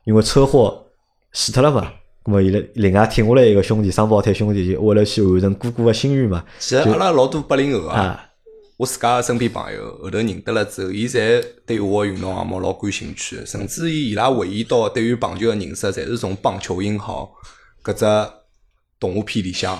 因为车祸死脱了嘛，咁么伊拉另外挺下来一个兄弟，双胞胎兄弟就为了去完成哥哥个心愿嘛，其实阿拉老多八零后啊，啊，我自家个身边朋友后头认得了之后，伊侪对我个运动项目老感兴趣，甚至于伊拉回忆到对于棒球个认识，侪是从《棒球英豪》搿只动画片里向。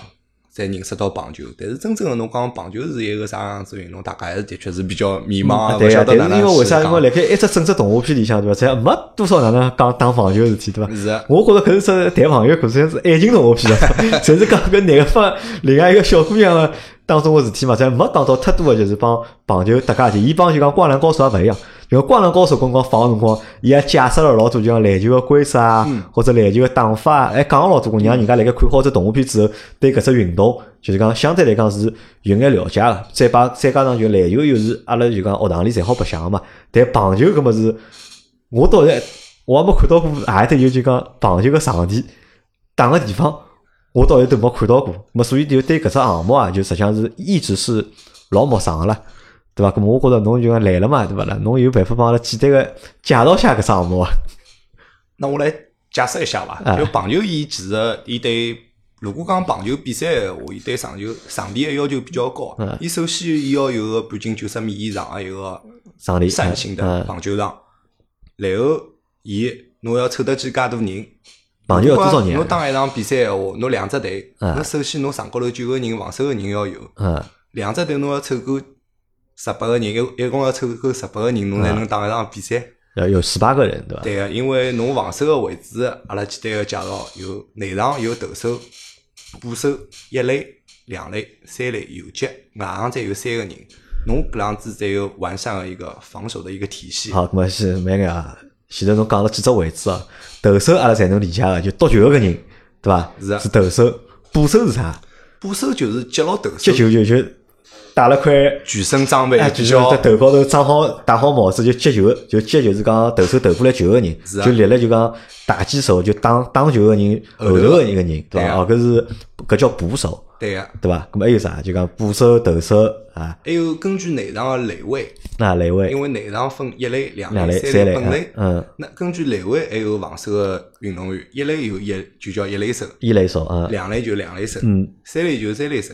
才认识到棒球，但是真正个侬讲棒球是一个啥样子运动，大家还是的确是比较迷茫啊，勿对呀，晓得哪能但是因为为啥？因为辣盖一只整只动画片里向，对伐？侪没多少哪能讲打棒球个事体，对伐？是啊我觉着搿是只谈朋友，搿算是爱情动画片了，侪是讲搿男个帮另外一个小姑娘个当中个事体嘛，侪没讲到太多个就是帮棒球搭界事体。伊帮就讲灌篮高手也勿一样，就灌篮高手辰光放个辰光，伊也解释了老多，就像篮球个规则啊，或者篮球个打法啊，还讲了老多，让人家辣盖看好只动画片之后，对搿只运动就是讲相对来讲是有眼了解个。再把再加上就篮球又是阿拉就讲学堂里侪好白相个嘛，但棒球搿物事。我到现在我也没看到过阿里搭有就讲棒球个场地打个地方，我到现在都没看到过。么所以就对搿只项目啊，就实际上是一直是老陌生个啦，对伐？咁么我觉着侬就讲来了嘛，对伐啦？侬有办法帮阿拉简单个介绍下搿只项目伐？那我来解释一下伐。啊就棒球，伊其实伊对，如果讲棒球比赛闲话，伊对场球场地个要求比较高嗯。伊首先伊要有个半径九十米以上个一个场地扇形的嗯棒球场，然后伊侬要凑得起介多人。棒球要多少人啊侬打一场比赛闲话，侬两只队，嗯侬首先侬场高头九个人，防守个人要有，嗯，两只队侬要凑够十八个人，一一共要凑够十八个人，侬才能打一场比赛。要有十八个人，对伐？对个，因为侬防守个位置，阿拉简单个介绍，有内场有投手、捕手、一类、两类、三类、游击，外行再有三个人，侬搿样子才有完善个一个防守的一个体系。好，咁么是慢眼啊。前头侬讲了几只位置啊？投手阿拉才能理解个，就丢球个人，对伐？是啊是投手，捕手是啥？捕手就是接牢投手接，球就就打了块全身装备就是在头高头装好戴好帽子就接球，就接就是讲投手投过来球个人，是啊就立了就讲打击手就打打球个人后头个一个人，对伐？哦，搿是搿叫捕手，对个。对伐？咁么还有啥？就讲捕手、投手啊，还有根据内场个垒位，那垒位因为内场分一类、两类、三三垒，本类。嗯，那根据垒位还有防守个运动员，一类有一就叫一类手，一类手啊，两类就两类手，嗯，三类就三类手。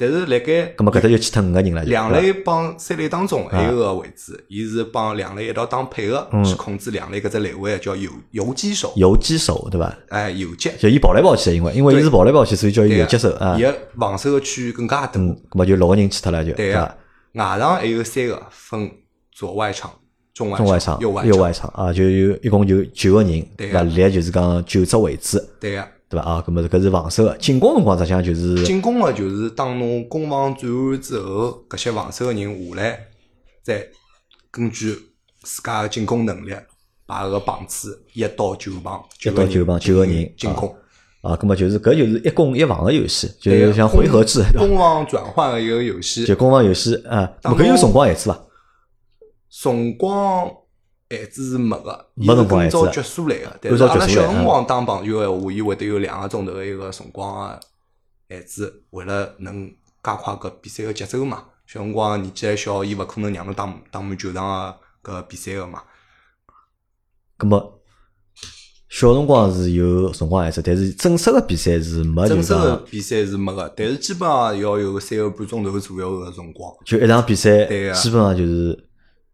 但是辣盖咁么搿搭就去脱五个人了，两类帮三类当中还有个位置，伊是帮两类一道打配合，去控制两类搿只垒位，叫游游击手，游击手对伐？哎，游击。就伊跑来跑去的，因为因为伊是跑来跑去，所以叫伊游击手啊伊。个防守个区域更加大。嗯，咁么就六个人去脱了就，对啊？，外场还有三个，分左外场、中外场、右外场啊，就有一共就九个人，对伐？立就是讲九只位置，对个。对伐？啊，咁么搿是防守个，进攻辰光实际上就是进攻个就是当侬攻防转换之后，搿些防守个人下来，再根据自家个进攻能力，排个棒次一到九棒，一到九棒九个人进攻。啊，咁么就是搿就是一攻一防个游戏，就是像回合制，攻防转换个一个游戏。就攻防游戏啊，当搿有中辰光限制伐？辰光限制是没个，伊没是按照局数来个。但按是阿拉小照局数来辰光打棒球个闲话，伊会得有两个钟头个一个辰光个限制，为了能加快搿比赛个节奏嘛。小辰光年纪还小，伊勿可能让侬打打满九场个搿比赛个嘛。咁么小辰光是有辰光限制，但是正式个比赛是没就正式个讲，比赛是没个，但是基本上要有三个半钟头左右个辰光。就一场比赛对个基本上就是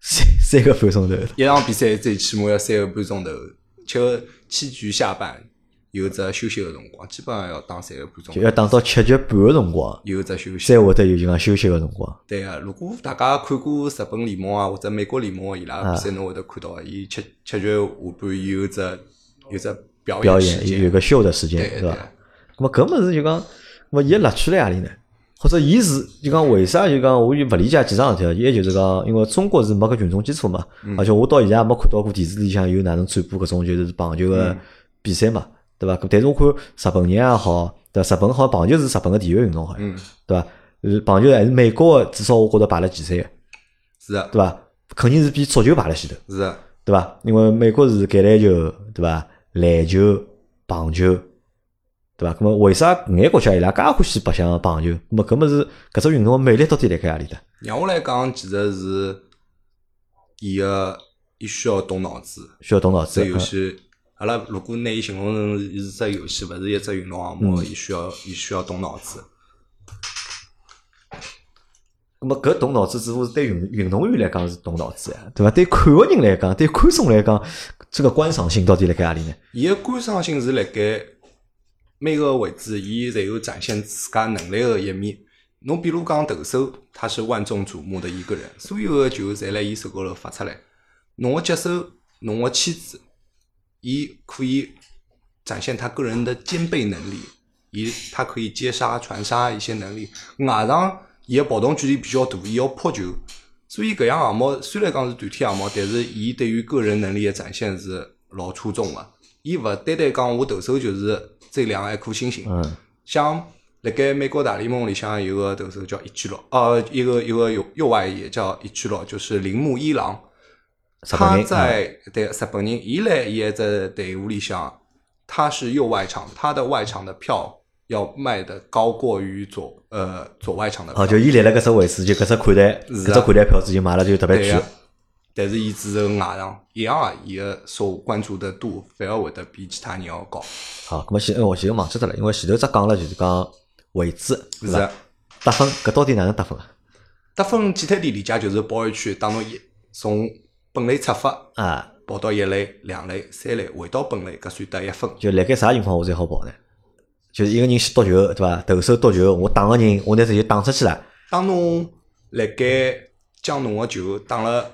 三三个半钟头。一场比赛最起码要三个半钟头，七七局下半有只休息个辰光，基本上要打三个半钟就，要打到七局半个辰光，有只休息才。会得有就讲休息个辰光。对个，如果大家看过日本联盟啊或者美国联盟伊拉啊比赛，侬会得看到，伊七七局下半有只有只表表时间演有有个秀的时间，对对对伐？咁么搿物事就讲，咁么伊个乐趣辣何里呢？或者伊是就讲为啥就讲我就勿理解几桩事体啊？一就是讲，因为中国是没搿群众基础嘛，嗯而且我到现在也没看到过电视里向有哪能转播搿种就是棒球嗯个比赛嘛，对伐？咁但是我看日本人也好，对伐？日本好像棒球是日本个体育运动好像，嗯，对伐？呃，棒球还是美国个，至少我觉着排了前三个，是啊，对伐？肯定是比足球排了前头。是啊，对伐？因为美国是橄榄球，对伐？篮球、棒球，对伐？那么为啥搿眼国家伊拉介欢喜白相棒球？那么搿么是搿只运动个魅力到底辣盖何里搭？让我来讲，其实是伊个伊需要动脑子。需要动脑子这。游戏，阿拉如果拿伊形容成是只游戏，勿是一只运动项目，伊需要伊需要动脑子。那么搿动脑子，只不过是对运运动员来讲是动脑子呀，对伐？对看个人来讲，对观众来讲，这个观赏性到底辣盖何里呢？伊个观赏性是辣盖每个位置，伊侪有展现自家能力个一面。侬比如讲投手，他是万众瞩目的一个人，所有个球侪辣伊手高头发出来。侬个接手，侬个妻子，伊可以展现他个人的兼备能力，伊他可以接杀、传杀一些能力。外场伊个跑动距离比较大，伊要扑球，所以搿样项目虽然讲是团体项目，但是伊对于个人能力的展现是老出众个。伊勿单单讲我投手就是这两一颗星星，嗯，像辣盖美国大联盟里向有个投手叫一居洛，呃，一个一个右右外野叫一居洛，就是铃木一郎。他在对日本人，伊来伊一只队伍里向，他是右外场，他的外场的票要卖的高过于左呃左外场的票。哦，就伊立了搿只位置，就搿只看台，搿只看台票子就买了就特别贵。但是伊只是外场一样啊，伊个受关注的度反而会得比其他人要高。好，咁么前我前头忘记脱了，因为前头只讲了就是讲位置，是啊？得分搿到底哪能得分啊？得分简单点理解就是保卫区当中一从本垒出发，啊，跑到一垒、两垒、三垒，回到本垒，搿算得一分。就辣盖啥情况下才好跑呢？就是一个人先夺球，对伐？投手夺球，我打个人，我拿只球打出去了，当侬辣盖将侬个球打了，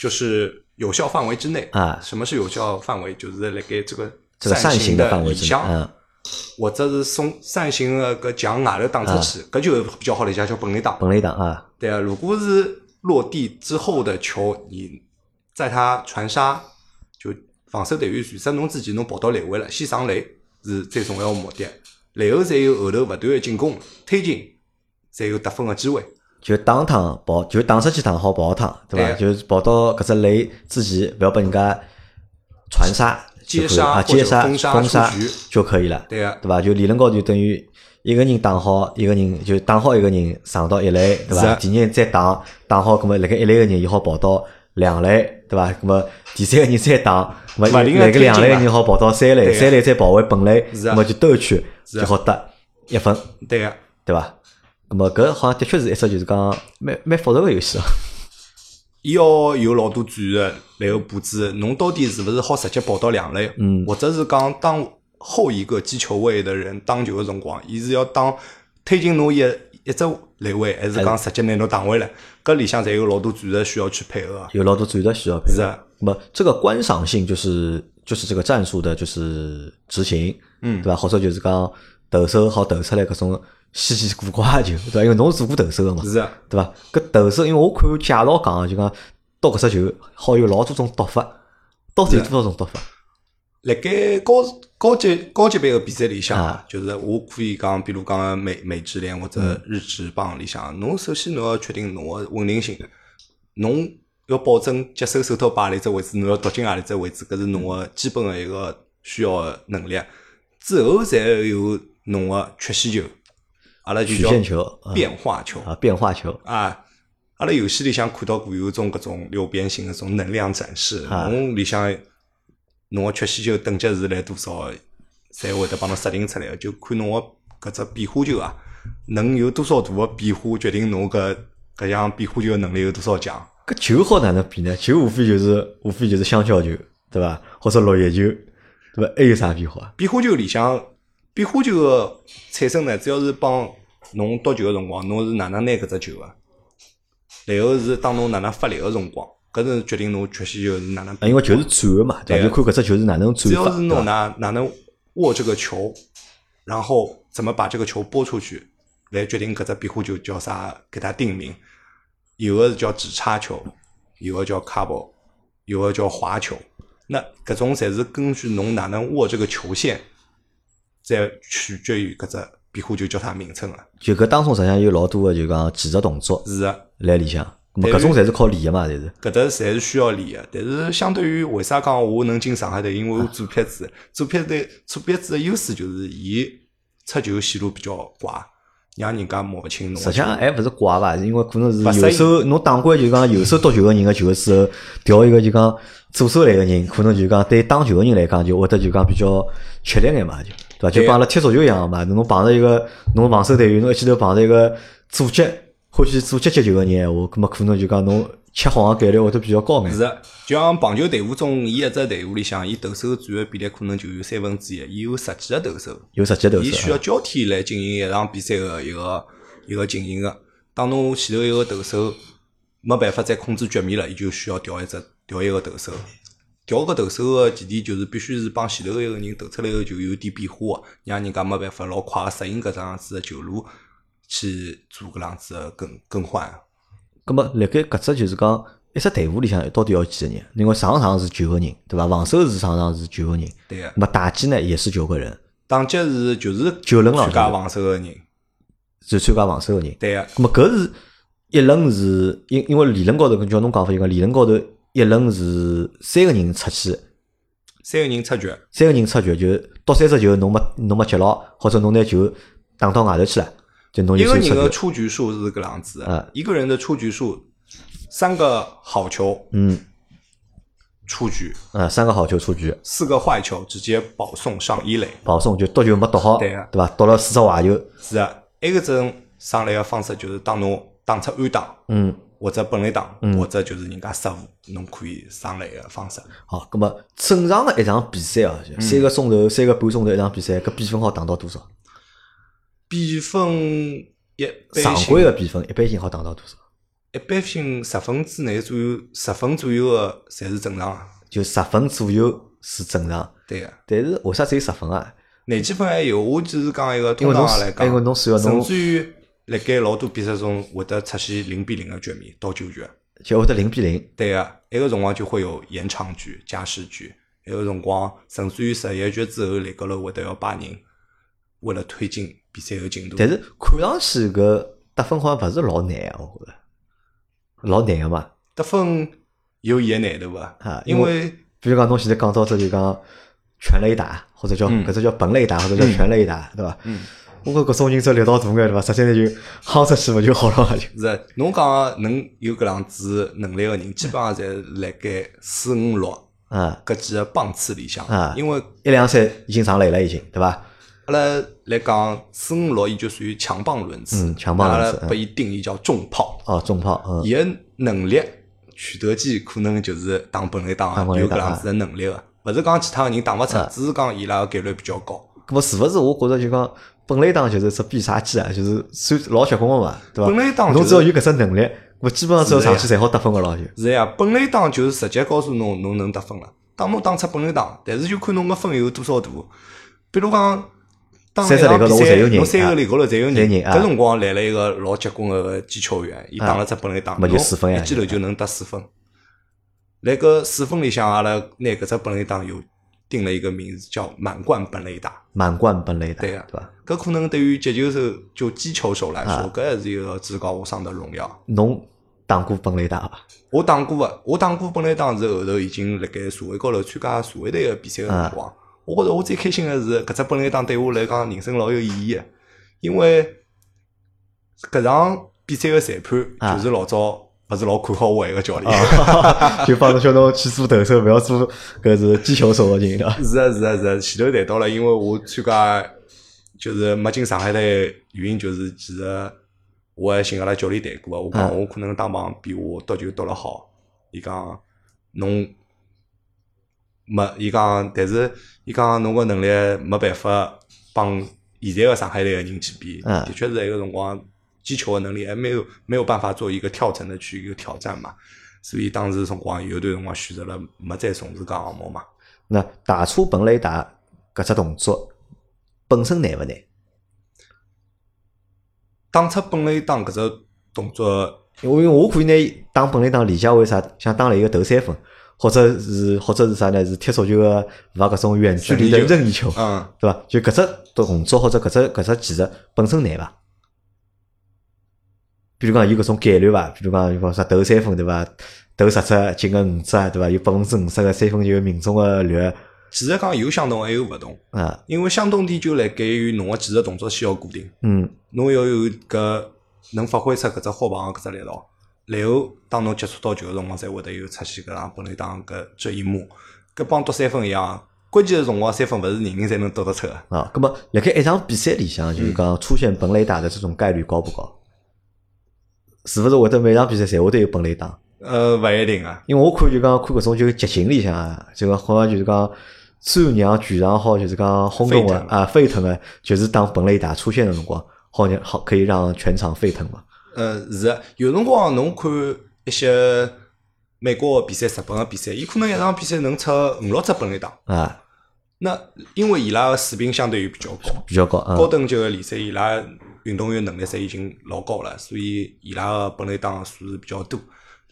就是有效范围之内啊什么是有效范围？就是辣盖这个这个扇形形的范围之内，嗯，或者是从扇形个搿墙外头打出去，搿就比较好理解，叫本垒打。本垒打啊，对啊，如果是落地之后的球，你在他传杀，就防守队员传杀侬之前，侬跑到垒位了，先上垒是最重要的目的。然后才有后头勿断的进攻推进，才有得分的机会。就打趟跑，就打出去趟好跑趟，对伐？就是跑到搿只雷之前，勿要拨人家传杀接杀啊，接杀、封杀就可以了，对啊，对伐？就理论高头就等于一个人打好，一个人就打好一个人上到一垒，对伐？第二人再打打好，葛末辣盖一垒个人伊好跑到两垒，对伐？葛末第三个人再打，葛末勿辣盖两垒个人好跑到三垒，对啊三垒再跑回本垒，是啊葛末就兜一圈就好得一分。对个、对伐？咁么搿好像的确是一只就是讲蛮蛮复杂个游戏哦。伊 要有老多战术，然后布置，侬到底是勿是好直接跑到两垒，嗯或者是讲当后一个击球位的人打球个辰光，伊是要当推进侬一一只垒位，还是讲直接拿侬打回来？搿里向侪有老多战术需要去配合啊。有老多战术需要配合。是啊，那么这个观赏性就是就是这个战术的，就是执行，嗯对伐？或者就是讲投手好投出来搿种稀奇古怪的球，对伐？因为侬是做过投手个嘛，是啊，对伐？搿投手，因为我看介绍讲就讲到搿只球好有老多种打法，到底有多少种打法？辣盖高高级高级别个比赛里向啊，就是我可以讲，比如讲美美职联或者日职棒里向，侬首先侬要确定侬个稳定性，侬要保证接手手套摆何里只位置，侬要夺进何里只位置，搿是侬个基本个一个需要个能力。之后才有侬个缺陷球，阿拉就叫曲线球啊变化球啊，变化球啊。阿拉游戏里向看到过有种搿种六边形搿种能量展示，啊侬里向侬个缺陷球等级是来多少，才会得帮侬设定出来个，就看侬个搿只变化球啊，能有多少大个变化，决定侬搿搿样变化球个能力有多少强。搿球好哪能比呢？球无非就是无非就是香蕉球，对伐？或者落叶球，对伐？还有啥变化？变化球里向，变化球个产生呢，主要是帮侬夺球个辰光，侬是哪能拿搿只球个，然后是当侬哪能发力个辰光，搿是决定侬决心球是哪能。啊，因为球是转个嘛，对就看搿只球是哪能转法，只要是？侬哪哪能握这个球，然后怎么把这个球拨出去，来决定搿只比花球叫啥，给它定名。有个是叫直插球，有个叫卡波，有个叫滑球。那搿种侪是根据侬哪能握这个球线，再取决于搿只比花球叫啥名称了。就搿当中实际上有老多个就讲技术动作是个，来里向，咁么对搿种侪是靠练个嘛，侪是。搿搭侪是需要练个。但是相对于为啥讲我能进上海队，因为我左撇子，左撇子左撇子的优势就是伊出球线路比较怪，让人家摸勿清侬。实际上还勿是怪伐，因为可能是右手侬打惯就讲右手夺球个人个球之后，调一个就讲左手来个人，可能就讲对打球个人来讲就会得就讲比较吃力眼嘛，就对伐？就帮阿拉踢足球一样个嘛，侬碰着一个侬防守队员，侬一记头碰着一个左脚欢喜左脚接球个人闲话，咁么可能就讲侬吃好个概率会得比较高眼是。的，就像棒球队伍中，伊一只队伍里向，伊投手占个比例可能就有三分之一，伊有十几个投手，有十几个投手伊需要，交替来进行一场比赛个一个一个进行个。当侬前头一个投手没办法再控制局面了，伊就需要调一只调一个投手。调个投手个前提就是必须是帮前头一个人投出来个球有点变化个，让人家没办法老快个适应搿桩样子个球路去做搿样子个更更换。咁么辣盖搿只就是讲一只队伍里向到底要几个人？因为上场是九个人，对伐？防守是上场是九个人，对个咁，么打击呢也是九个人，打击是就是九轮了参加防守个人，是参加防守个人。对个。咁么搿是一轮是因因为理论高头，跟叫侬讲法就讲理论高头一轮是三个人出去，三个人出局，三个人出局，就夺三只球侬没侬没接牢，或者侬拿球打到外头去了，就侬一个。人的出局。数是搿样子啊。的，一个人的出局数，三个好球嗯，出局，嗯，三个好球出局，四个坏球直接保送上一垒。保送就夺球没夺好，对啊。对伐？夺了四只坏球，是啊，埃个种上来个方式就是当侬打出安打。嗯。或者本垒打，或者就是人家失误，侬可以上来个方式。好，咁么正常的一场比赛啊，三个钟头、三个半钟头一场比赛，搿比分好打到多少？比分一常规的比分一般性好打到多少？一般性十分之内左右，十分左右个侪是正常的。就十分左右是正常，对个，但是为啥只有十分啊？廿几分还有，我就是讲一个通常来讲，因为侬算个侬甚至于辣盖老多比赛中会得出现零比零个局面到九局。就会得零比零，对个，埃个辰光就会有延长局、加时局，埃个辰光甚至于十一局之后，辣高头会得要摆人，为了推进比赛个进度。但是看上去搿得分好像勿是老难啊，我觉着老难个嘛。得分有伊个难度啊伐？因因为比如讲侬现在讲到这就讲全垒打，或者叫嗯搿只叫本垒打，或者叫全垒打，对伐？嗯，我觉搿种人只要力道大眼，对伐？直接就夯出去勿就好了嘛？就是侬讲能有搿样子能力个人，基本上侪辣盖四五六啊，搿几个帮次里向啊，因为一两三已经上来了，已经对伐？阿拉来讲四五六，伊就属于强棒轮子，嗯强棒轮次阿拉拨伊定义叫重炮。哦，重炮，嗯，伊个能力取得机可能就是打本垒打有搿样子的能力个，勿是讲其他个人打勿出啊，只是讲伊拉个概率比较高。搿么是勿是？我觉着就讲本来打就是只必杀技啊，就是算老结棍个嘛，对伐？本来打就是侬只要有搿只能力，我基本上只要上去侪好得分个咯，就是呀，本来打就是直接告诉侬侬能得分了。当侬打出本来打，但是就看侬个分有多少大。比如讲，当三十一场比赛侬三啊个里高头侪有人，搿辰光来了一个老结棍个技巧员，伊打了只本垒打，那就侬一记头就能得四分。辣搿四分里向，阿拉拿搿只本垒打有定了一个名字叫满贯本垒打。满贯本垒打，对呀对伐？搿可能对于击球手就击球手来啊说，搿还是一个至高无上的荣耀。侬打过本垒打伐？我打过啊，我打过本来打是后头已经辣盖社会高头参加社会队个比赛个辰光，我觉着我最开心个是搿只本来打对我来讲人生老有意义个，因为搿场比赛个裁啊判就是老早勿是老看好我一个教练。就帮侬叫侬去做投手，勿要做搿是击球手个人，对伐？是啊是啊是啊，前头谈到了，因为我参加就是没进上海队，原因就是其实我还寻阿拉教练谈过。个，我讲嗯。我可能打棒比我夺球打了好，伊讲侬没，伊讲，但是伊讲侬个能力没办法帮现在个上海队个人去比，嗯。的确是一个辰光击球个能力还没有没有办法做一个跳层的去一个挑战嘛，所以当时辰光有段辰光选择了没再从事搿项目嘛。那打出本垒打搿只动作本身难勿难？打出本垒打搿只动作，因为我可以拿打本垒打理解为啥，像打了一个投三分，或者是或者是啥呢？是踢足球个勿搿种远距离的任意球，嗯，对伐？就搿只动作或者搿只搿只技术本身难伐？比如讲有搿种概率伐？比如讲有讲啥投三分对伐？投十只进个五只对伐？有百分之五十个三分球命中个率其实讲有相同还有勿同，啊，因为相同点就辣盖于侬个技术动作先要固定。嗯侬要有搿能发挥出搿只后防搿只力道，然后当侬接触到球个辰光，才会得有出现搿样本垒打搿这一幕。搿帮夺三分一样，关键个辰光三分勿是人人侪能夺得出个。啊，葛么辣盖一场比赛里向，就是讲出现本垒打的这种概率高不高？是勿是会得每场比赛侪会得有本垒打？呃，勿一定啊。因为我看就讲看搿种就是集锦里向啊，就讲好像就是讲最让全场好就是讲轰动沸腾的啊沸腾的，就是当本垒打出现的辰光，好像好可以让全场沸腾嘛。呃，是的，有辰光侬看一些美国个比赛、日本个比赛，伊可能一场比赛能出五六只本垒打。啊，那因为伊拉个水平相对于比较高，比较高高等级个联赛，伊拉运动员能力侪已经老高了，所以伊拉个本垒打数是比较多。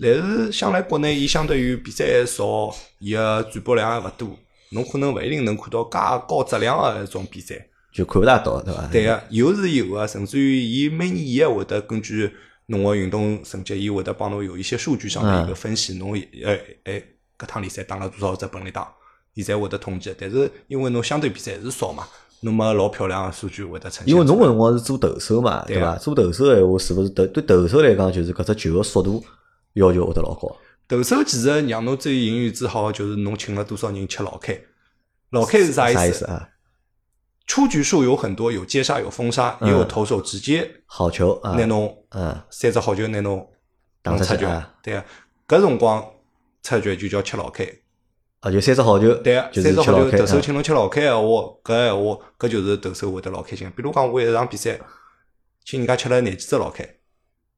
但是想来国内，伊相对于比赛还少，伊个转播量也勿多，侬可能勿一定能看到介高质量个一种比赛。就看勿大到，对伐？对个，有是有个，甚至于伊每年伊还会得根据侬个运动成绩，伊会得帮侬有一些数据上的一个分析，侬哎哎搿趟联赛打了多少只本垒打，伊侪会得统计。但是因为侬相对比赛还是少嘛，那么老漂亮个数据会得呈现出。因为侬搿辰光是做投手嘛，对伐？做投手个闲话，是勿是投对投手来讲，就是搿只球个速度要求会得老高？投手其实让侬最引以自豪的就是侬请了多少人吃老 K。老 K 是啥意思？啊？出局数有很多，有接杀，有封杀，也有投手直接好球啊，拿侬嗯，三只好球拿侬打出局。对个，搿辰光出局就叫吃老 K。啊，就三只好球，对三只好球，投手请侬吃老开个话，搿闲话搿就是投手会得老开心。比如讲，我一场比赛请人家吃了廿几只老开，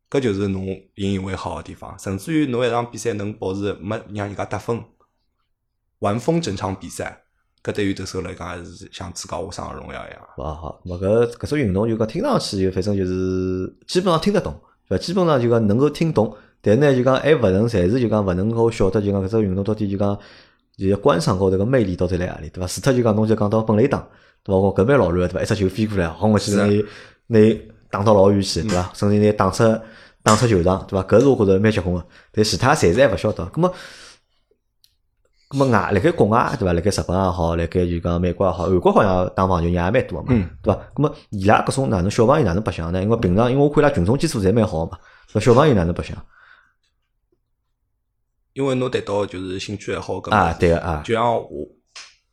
搿就是侬引以为豪个地方。甚至于侬一场比赛能保持没让人家得分，完封整场比赛，搿对于投手来讲还是像自高无上个荣耀一样。好好，咾搿搿种运动就讲听上去就反正就是基本上听得懂，对伐？基本上就讲能够听懂，但是呢就讲还勿能，暂时就讲勿能够晓得就讲搿只运动到底就讲就是观赏高头个魅力到底辣何里，对伐？除脱就讲侬就讲到本垒打，对伐？我搿蛮老乱个，对伐？一只球飞过来，好我去拿伊拿伊打到老远去，对伐？甚至拿伊打出打出球场，对伐？搿是我觉着蛮结棍个，但其他暂时还勿晓得。葛末咁么外辣盖国外对伐？辣盖日本也好，辣盖就讲美国也好，韩国好像打网球人也蛮多个嘛，嗯对伐？咁么伊拉搿种哪能小朋友哪能白相呢？因为平常因为我看伊拉群众基础侪蛮好个嘛，那小朋友哪能白相因为侬谈到就是兴趣爱好搿啊？对个啊，就像我，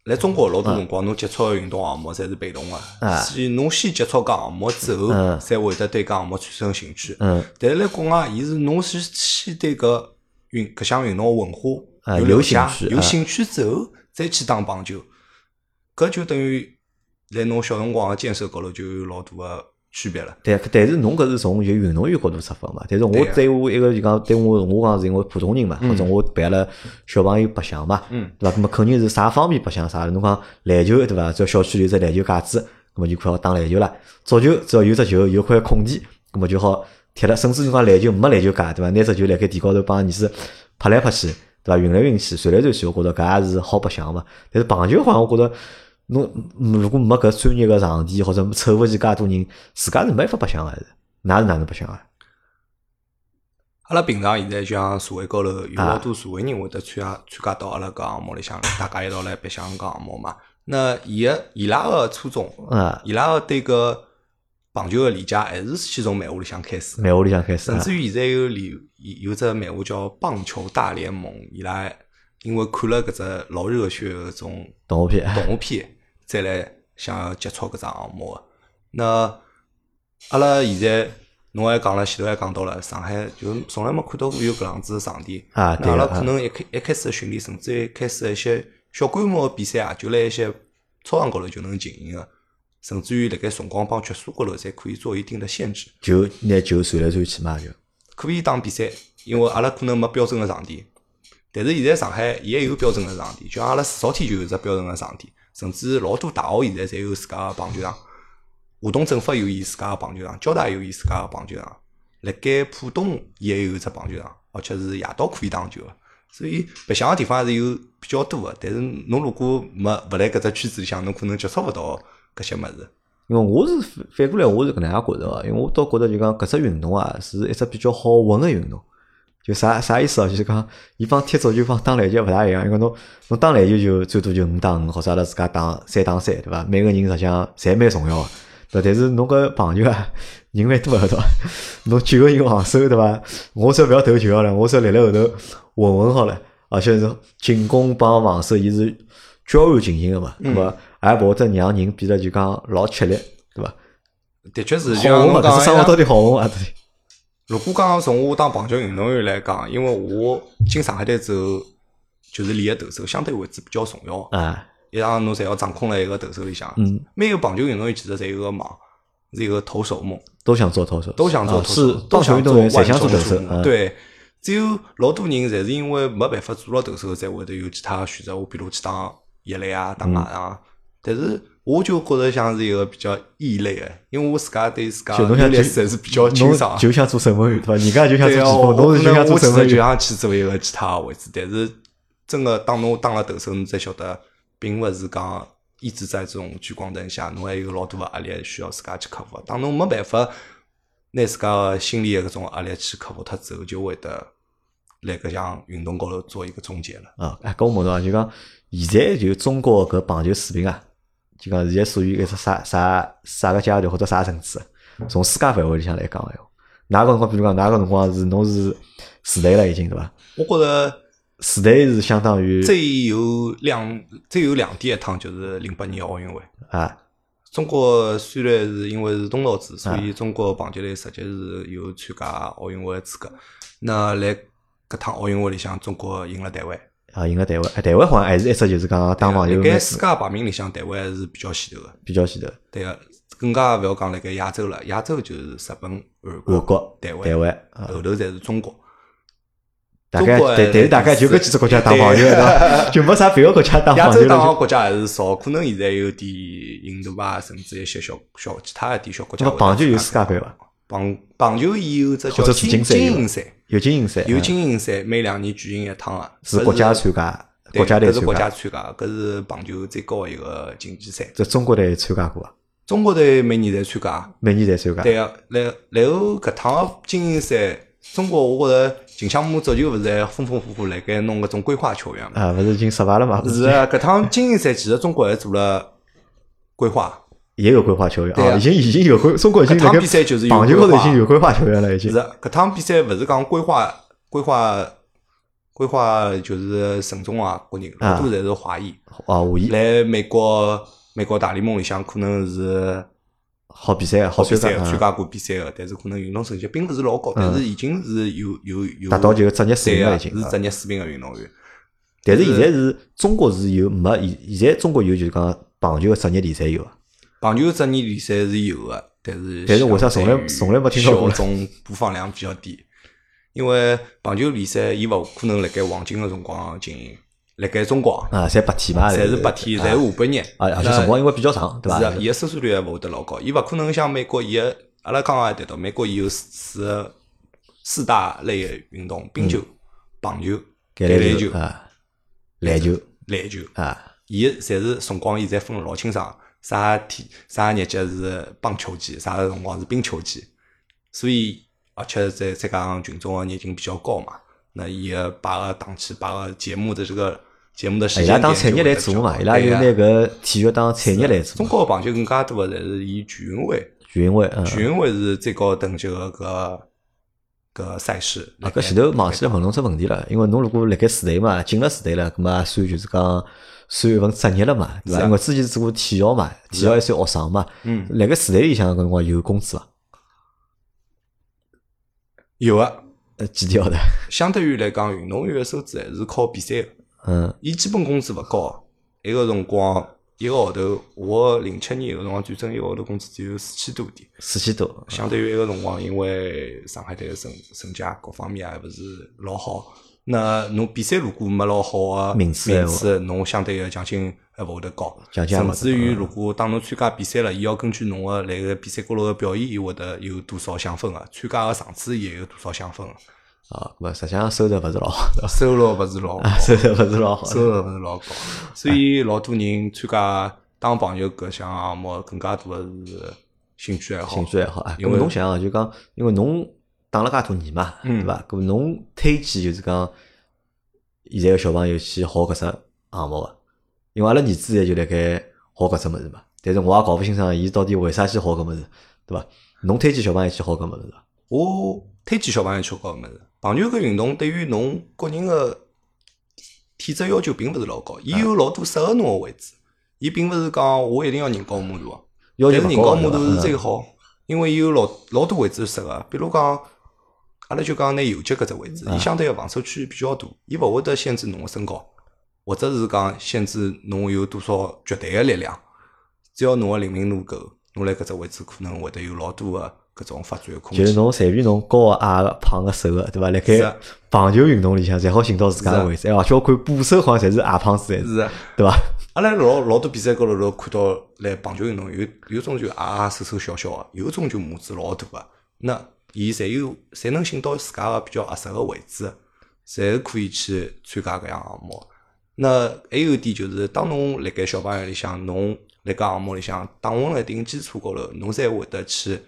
来中国老多辰光，侬接触个运动项目侪是被动啊个，所以侬先接触搿项目之后嗯，才会得对搿项目产生兴趣。嗯。但是辣国外，伊是侬是先对搿运搿项运动个文啊化有了有解兴趣啊。有兴趣之后，再去打棒球，搿就等于辣侬小辰光个建设高头就有老大个区别了。对，但是侬搿是从就运动员角度出发嘛，但是我对我一个就讲对我我讲是因为普通人嘛，或者我陪阿拉小朋友白相嘛，嗯对伐？那么肯定是啥方面白相啥，侬讲篮球对伐？只要小区里有只篮球架子，那么就快好打篮球了。足球只要有只球有块空地，那么就好踢了。甚至侬讲篮球没篮球架对伐？拿只球辣盖地高头帮儿子拍来拍去，对伐？运来运去，传来传去，我觉着搿也是好白相嘛。但是棒球好像我觉着。侬嗯如果没搿专业个场地，或者凑勿齐介多人，自家是没法白相个，是。㑚是哪能白相啊？阿拉平常现在像社会高头有啊老多社会人会得参加参加到阿拉搿项目里向，大家一道来白相搿项目嘛。那伊个伊拉个初衷，啊，伊拉个对搿棒球个理解还是先从漫画里向开始。漫画里向开始啊甚，至于现在有里有有只漫画叫《棒球大联盟》，伊拉因为看了搿只老热血个搿种动画片，动画片，再来想要接触搿只项目个。那阿拉现在侬还讲了，前头还讲到了，上海就从来没看到过有搿样子个场地。啊对那阿拉啊可能一开一开始的训练，甚至于一开始的一些小规模个比赛啊，就辣一些操场高头就能进行个，甚至于辣盖辰光帮局数高头，侪可以做一定的限制。就拿球传来传去嘛，就可以打比赛，因为阿拉可能没标准个场地，但是现在上海也有标准个场地，就像阿拉四少天就有只标准个场地，甚至老多大学现在侪有自家个棒球场。华东政法有伊自家个棒球场，交大有伊自家个棒球场，辣盖浦东也有一只棒球场，而且是夜到可以打球个。所以白相个地方还是有比较多个，但是侬如果没勿辣搿只圈子里向，侬可能接触勿到搿些物事。因为我是反反过来，我是搿能样觉着个，因为我倒觉着就讲搿只运动啊，是一只比较好混个运动。就啥啥意思哦？就是讲，伊帮踢足球帮打篮球勿大一样，因为侬侬打篮球就最多就五打五，或者阿拉自家打三打三，对伐？每个人实际上侪蛮重要个，对伐？但是侬搿棒球啊，人蛮多个，对伐？侬九个人防守，对伐？我只要勿要投球好了，我只要立辣后头稳稳好了，而且是进攻帮防守，伊是交互进行个嘛，对伐？也勿会得让人变得就讲老吃力，对伐？的确是，像混嘛，搿侬讲生活到底好混啊？到底？如果讲从我当棒球运动员来讲，因为我进上海队之后，就是练个投手相对位置比较重要。啊，一场侬侪要掌控辣一个投手里向。嗯，每个棒球运动员其实侪有个梦，是一个投手梦，都想做投手，都想做啊投手，是都想运动想做投手，众瞩目嗯，对，只有老多人侪是因为没办法做了投手，才会得有其他的选择。我比如去打一垒啊，打外啊。但是我就觉着像是一个比较异类的，因为我自家对自家就侬想就优劣势还是比较清爽侬。就想做守门员对伐？人家就想做对啊，前锋，侬是就想做可能我其守门员。就想去做一个其他的位置，但是真个当侬当了头手，侬才晓得，并勿是讲一直在这种聚光灯下，侬还有老多个压力需要自家去克服。当侬没办法拿自家个心理个搿种压力去克服脱之后，就会得辣搿项运动高头做一个终结了。啊，哎，跟我问到啊，就讲现在就中国搿棒球水平啊，就讲现在属于一只啥啥啥个阶段或者啥层次？从世界范围里向来讲个闲话，哪个辰光，比如讲哪个辰光是侬是时代了已经对伐？我觉着时代是相当于最有两最有亮点一趟就是零八年奥运会。啊中国虽然是因为是东道主，所以中国棒球队实际是有参加奥运会的资格。那来搿趟奥运会里向，中国赢了台湾。啊，赢了台湾，哎，台湾好像还是一只就是讲打网球蛮辣盖世界排名里向，台湾还是比较前头个。比较前头。对个，更加勿要讲辣盖亚洲了，亚洲就是日本、韩韩国、台湾，台湾啊，后头才是中国。大概中国但但是大概就搿几只国家打网球对伐？就没啥别个国家打亚棒球亚。洲打个国家还是少，可能现在有点印度啊，甚至一些小小其他一点小国家那棒球有世界杯伐？棒棒球伊有只叫精是精赛有精英赛，有金银赛，每两年举行一趟啊。是国家参加，对国家队搿是国。家参加，搿是棒球最高的一个竞技赛。这中国队参加过啊，中国队每年侪参加，每年侪参加。对个。然然后搿趟个精英赛，中国我觉着近项目足球勿是还风风火火辣盖弄搿种规划球员嘛？啊，勿是已经失败了嘛？是啊，搿趟精英赛其实中国还做了规划。也有规划球员对啊已经已经有规，中国已经搿趟比赛就是有棒球高头已经有规划球员了，已经。是。搿趟比赛勿是讲规划规划规划就是陈忠啊，国人啊。老多侪是华裔，啊，无疑。来美国美国大联盟里向可能是好比赛，好比赛参加过比赛个，但是可能运动成绩并勿是老高，但是已经是有有有达到这个职业水平了已经啊。是职业水平个运动员。但是现在是中国是有没现现在中国有就是讲棒球个职业联赛有啊，棒球职业联赛是有的，但是但是为啥从来从来没听到过呢？小众播放量比较低，因为棒球联赛伊勿可能辣盖黄金个辰光进行，辣盖中国。啊，侪白天嘛，侪是白天，侪是下半日，啊，而且辰光因为比较长，对伐是？啊，伊个收视率还勿会得老高，伊勿可能像美国伊个，阿拉刚刚也谈到，美国伊有四四大类个运动：冰球、棒球、橄橄榄球、篮球。篮球。啊，伊侪是辰光，伊侪分得老清爽，啥天啥日节是棒球季，啥辰光是冰球季，所以而且再再加上群众的热情比较高嘛，那伊个摆个档期、摆个节目的这个节目的时伊间点拉当产业来做嘛，伊拉有拿对啊搿体育当产业来做。中国个棒球更加多个侪是以全运会，全运会，嗯，全运会是最高等级个搿搿赛事。啊，搿前头忘记了问侬只问题了，因为侬如果辣盖市队嘛，进了市队了，葛末也算就是讲算一份职业了嘛，对伐？因为之前做过体校嘛，体校还算学生嘛，嗯辣盖时代里向搿辰光有工资伐？有个，呃，几条的？相对于来讲，运动员个收支还是靠比赛个。嗯，伊基本工资勿高，埃个辰光一个号头，我零七年个辰光转正一个号头工资只有四千多点，四千多，相对于埃个辰光，因为上海队个成成绩各方面也勿是老好。那侬比赛如果没老好个名次名次，侬相对个奖金还勿会得高。甚至于，如果当侬参加比赛了，伊要根据侬个来个比赛高头个表现，伊会得有多少享分个，参加个场次也有多少享分个。啊，搿么实际上收入勿是老好，收入勿是老好，收入勿是老好，收入勿是老高，所以老多人参加当朋友搿项项目更加多个是兴趣爱好。兴趣爱好啊。因为侬想啊，就讲，因为侬打了介多年嘛，嗯对伐？搿么侬推荐就是讲，现在个小朋友去学搿只项目个，因为阿拉儿子现在就辣盖学搿只物事嘛。但是我也搞勿清爽，伊到底为啥去学搿物事，对伐？侬推荐小朋友去学搿物事伐？我推荐小朋友去学搿物事。棒球搿运动对于侬个人个体质要求并勿是老高，伊有老多适合侬个位置。伊并勿是讲我一定要人高马大，要求人勿高马大是最嗯好，因为伊有老老多位置适合。比如讲，阿拉就讲拿右脚搿只位嗯置，伊相对个防守区域比较大，伊勿会得限制侬个身高，或者是讲限制侬有多少绝对个力量。只要侬个灵敏度够，侬辣搿只位置可能会得有老多个搿种发展个空间。就是侬随便侬高个、矮个、胖个、瘦个，对伐？辣盖棒球运动里向，侪好寻到自家个位置。哎，而且我看捕手好像侪是矮胖子是啊。对伐？阿拉老老多比赛高头头看到来棒球运动有有种就矮矮瘦瘦小小个，有种就拇指老大个。那伊侪有侪能寻到自家个比较合适个位置，侪可以去参加搿样项目。那还有一点就是，当侬辣盖小朋友里向，侬辣盖项目里向打稳了一定基础高头，侬才会得去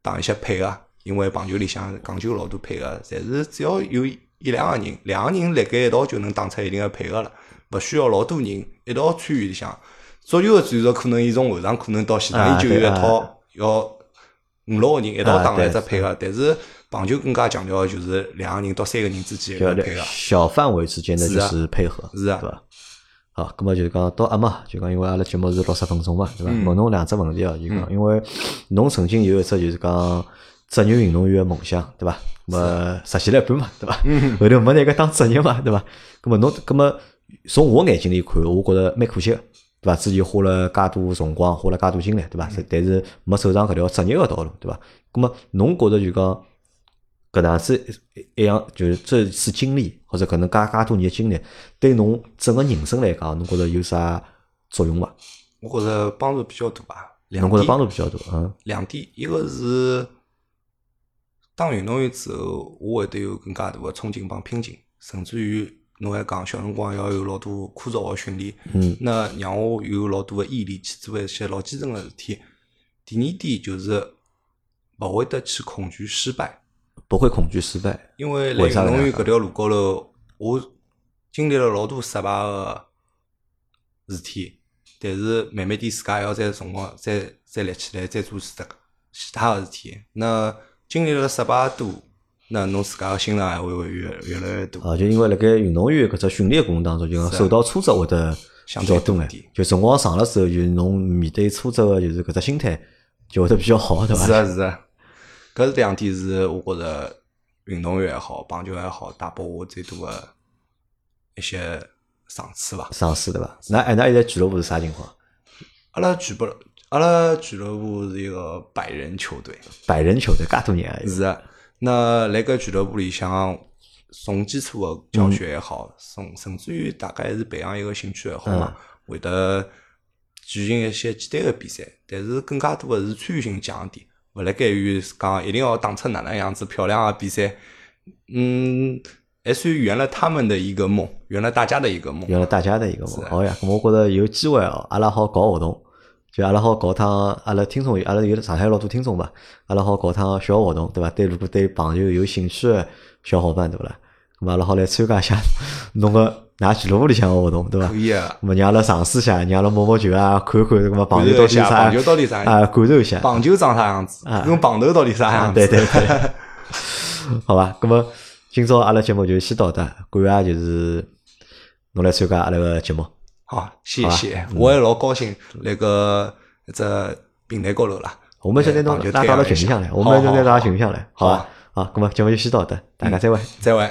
打一些配合。因为棒球里向讲究老多配合，侪是只要有一两个人，两个人辣盖一道就能打出一定个配合了，勿需要老多人一道参与里向。足球个战术可能伊从后场可能到前啊场，伊就有一套要五六个人一道打啊对个一只配合，但是棒球更加强调个就是两个人到三个人之间就个配合。小范围之间的就是配合，是啊对伐？好，咁么就是讲到阿嘛，就讲因为阿拉节目是六十分钟嘛，对伐？嗯问侬两只问题哦，就讲因为侬曾经有一只就是讲职业运动员个梦想，对伐？咁么实现了一半嘛，对伐？嗯后头没拿个当职业嘛，对伐？咁么侬咁么从我眼睛里看，我觉着蛮可惜个。对伐？之前花了介多辰光，花了介多精力，对伐？嗯但是没走上搿条职业个道路，对伐？咁么侬觉着就讲搿能样子一一样，就是这次经历或者可能介介多年的经历，对侬整个人生来讲，侬觉着有啥作用伐？我觉着帮助比较大吧。两侬觉着点帮助比较大，嗯，两点，一个是当运动员之后，我会得有更加大个冲劲帮拼劲，甚至于侬还讲小辰光要有老多枯燥个训练，嗯，那让我有老多个毅力去做一些老基层个事体。第二点就是勿会得去恐惧失败，不会恐惧失败，因为辣为运动员搿条路高头，我经历了老多失败个事体，但是慢慢点自家还要再辰光再再立起来，再做其他其他个事体。那经历了失败多，那侬自家个心脏还会会越越来越大。啊，就因为辣盖运动员搿只训练过程当中，就讲受到挫折会得相比较多眼对多一点，就辰光长了之后，就是侬面对挫折个就是搿只心态就会得比较好，对伐？是啊是啊，搿是两点是我觉着运动员也好，棒球也好，带拨我最多个一些赏赐伐。赏赐对伐？那哎，那现在俱乐部是啥情况？阿拉俱乐阿拉俱乐部是一个百人球队，百人球队，介多年啊，是的。那辣搿俱乐部里向，从基础个教学也好，从甚至于大概还是培养一个兴趣爱好嘛，会得举行一些简单个比赛，但是更加多个是参与性强一点，勿辣盖于讲一定要打出哪能样子漂亮个比赛，嗯，还算圆了他们的一个梦，圆了大家的一个梦。圆了大家的一个梦。是好呀，我觉着有机会哦，阿拉好搞活动，就阿拉好搞趟，阿拉听众，阿拉有上海老多听众吧，阿拉好搞趟小活动，对伐？对，如果对棒球有兴趣的小伙伴，对伐啦？咁阿拉好来参加一下 侬个㑚俱乐部里向个活动，对伐可？以啊，咁么让阿拉尝试一下，让阿拉摸摸球啊，看看咁么棒球到底是啥棒球到底啥样啊，感受一下。棒球长啥样子啊，跟棒头到底啥啊，样子？对对对，好吧。咁么今朝阿拉节目就先到这，感谢就是侬来参加阿拉个节目。好，谢谢，我也老高兴那个一只平台高头了。我们现在都棒球拉到了群里向来，我们现在拉到群里向来，好吧好？那，么节目就先到这，大家再会。再会。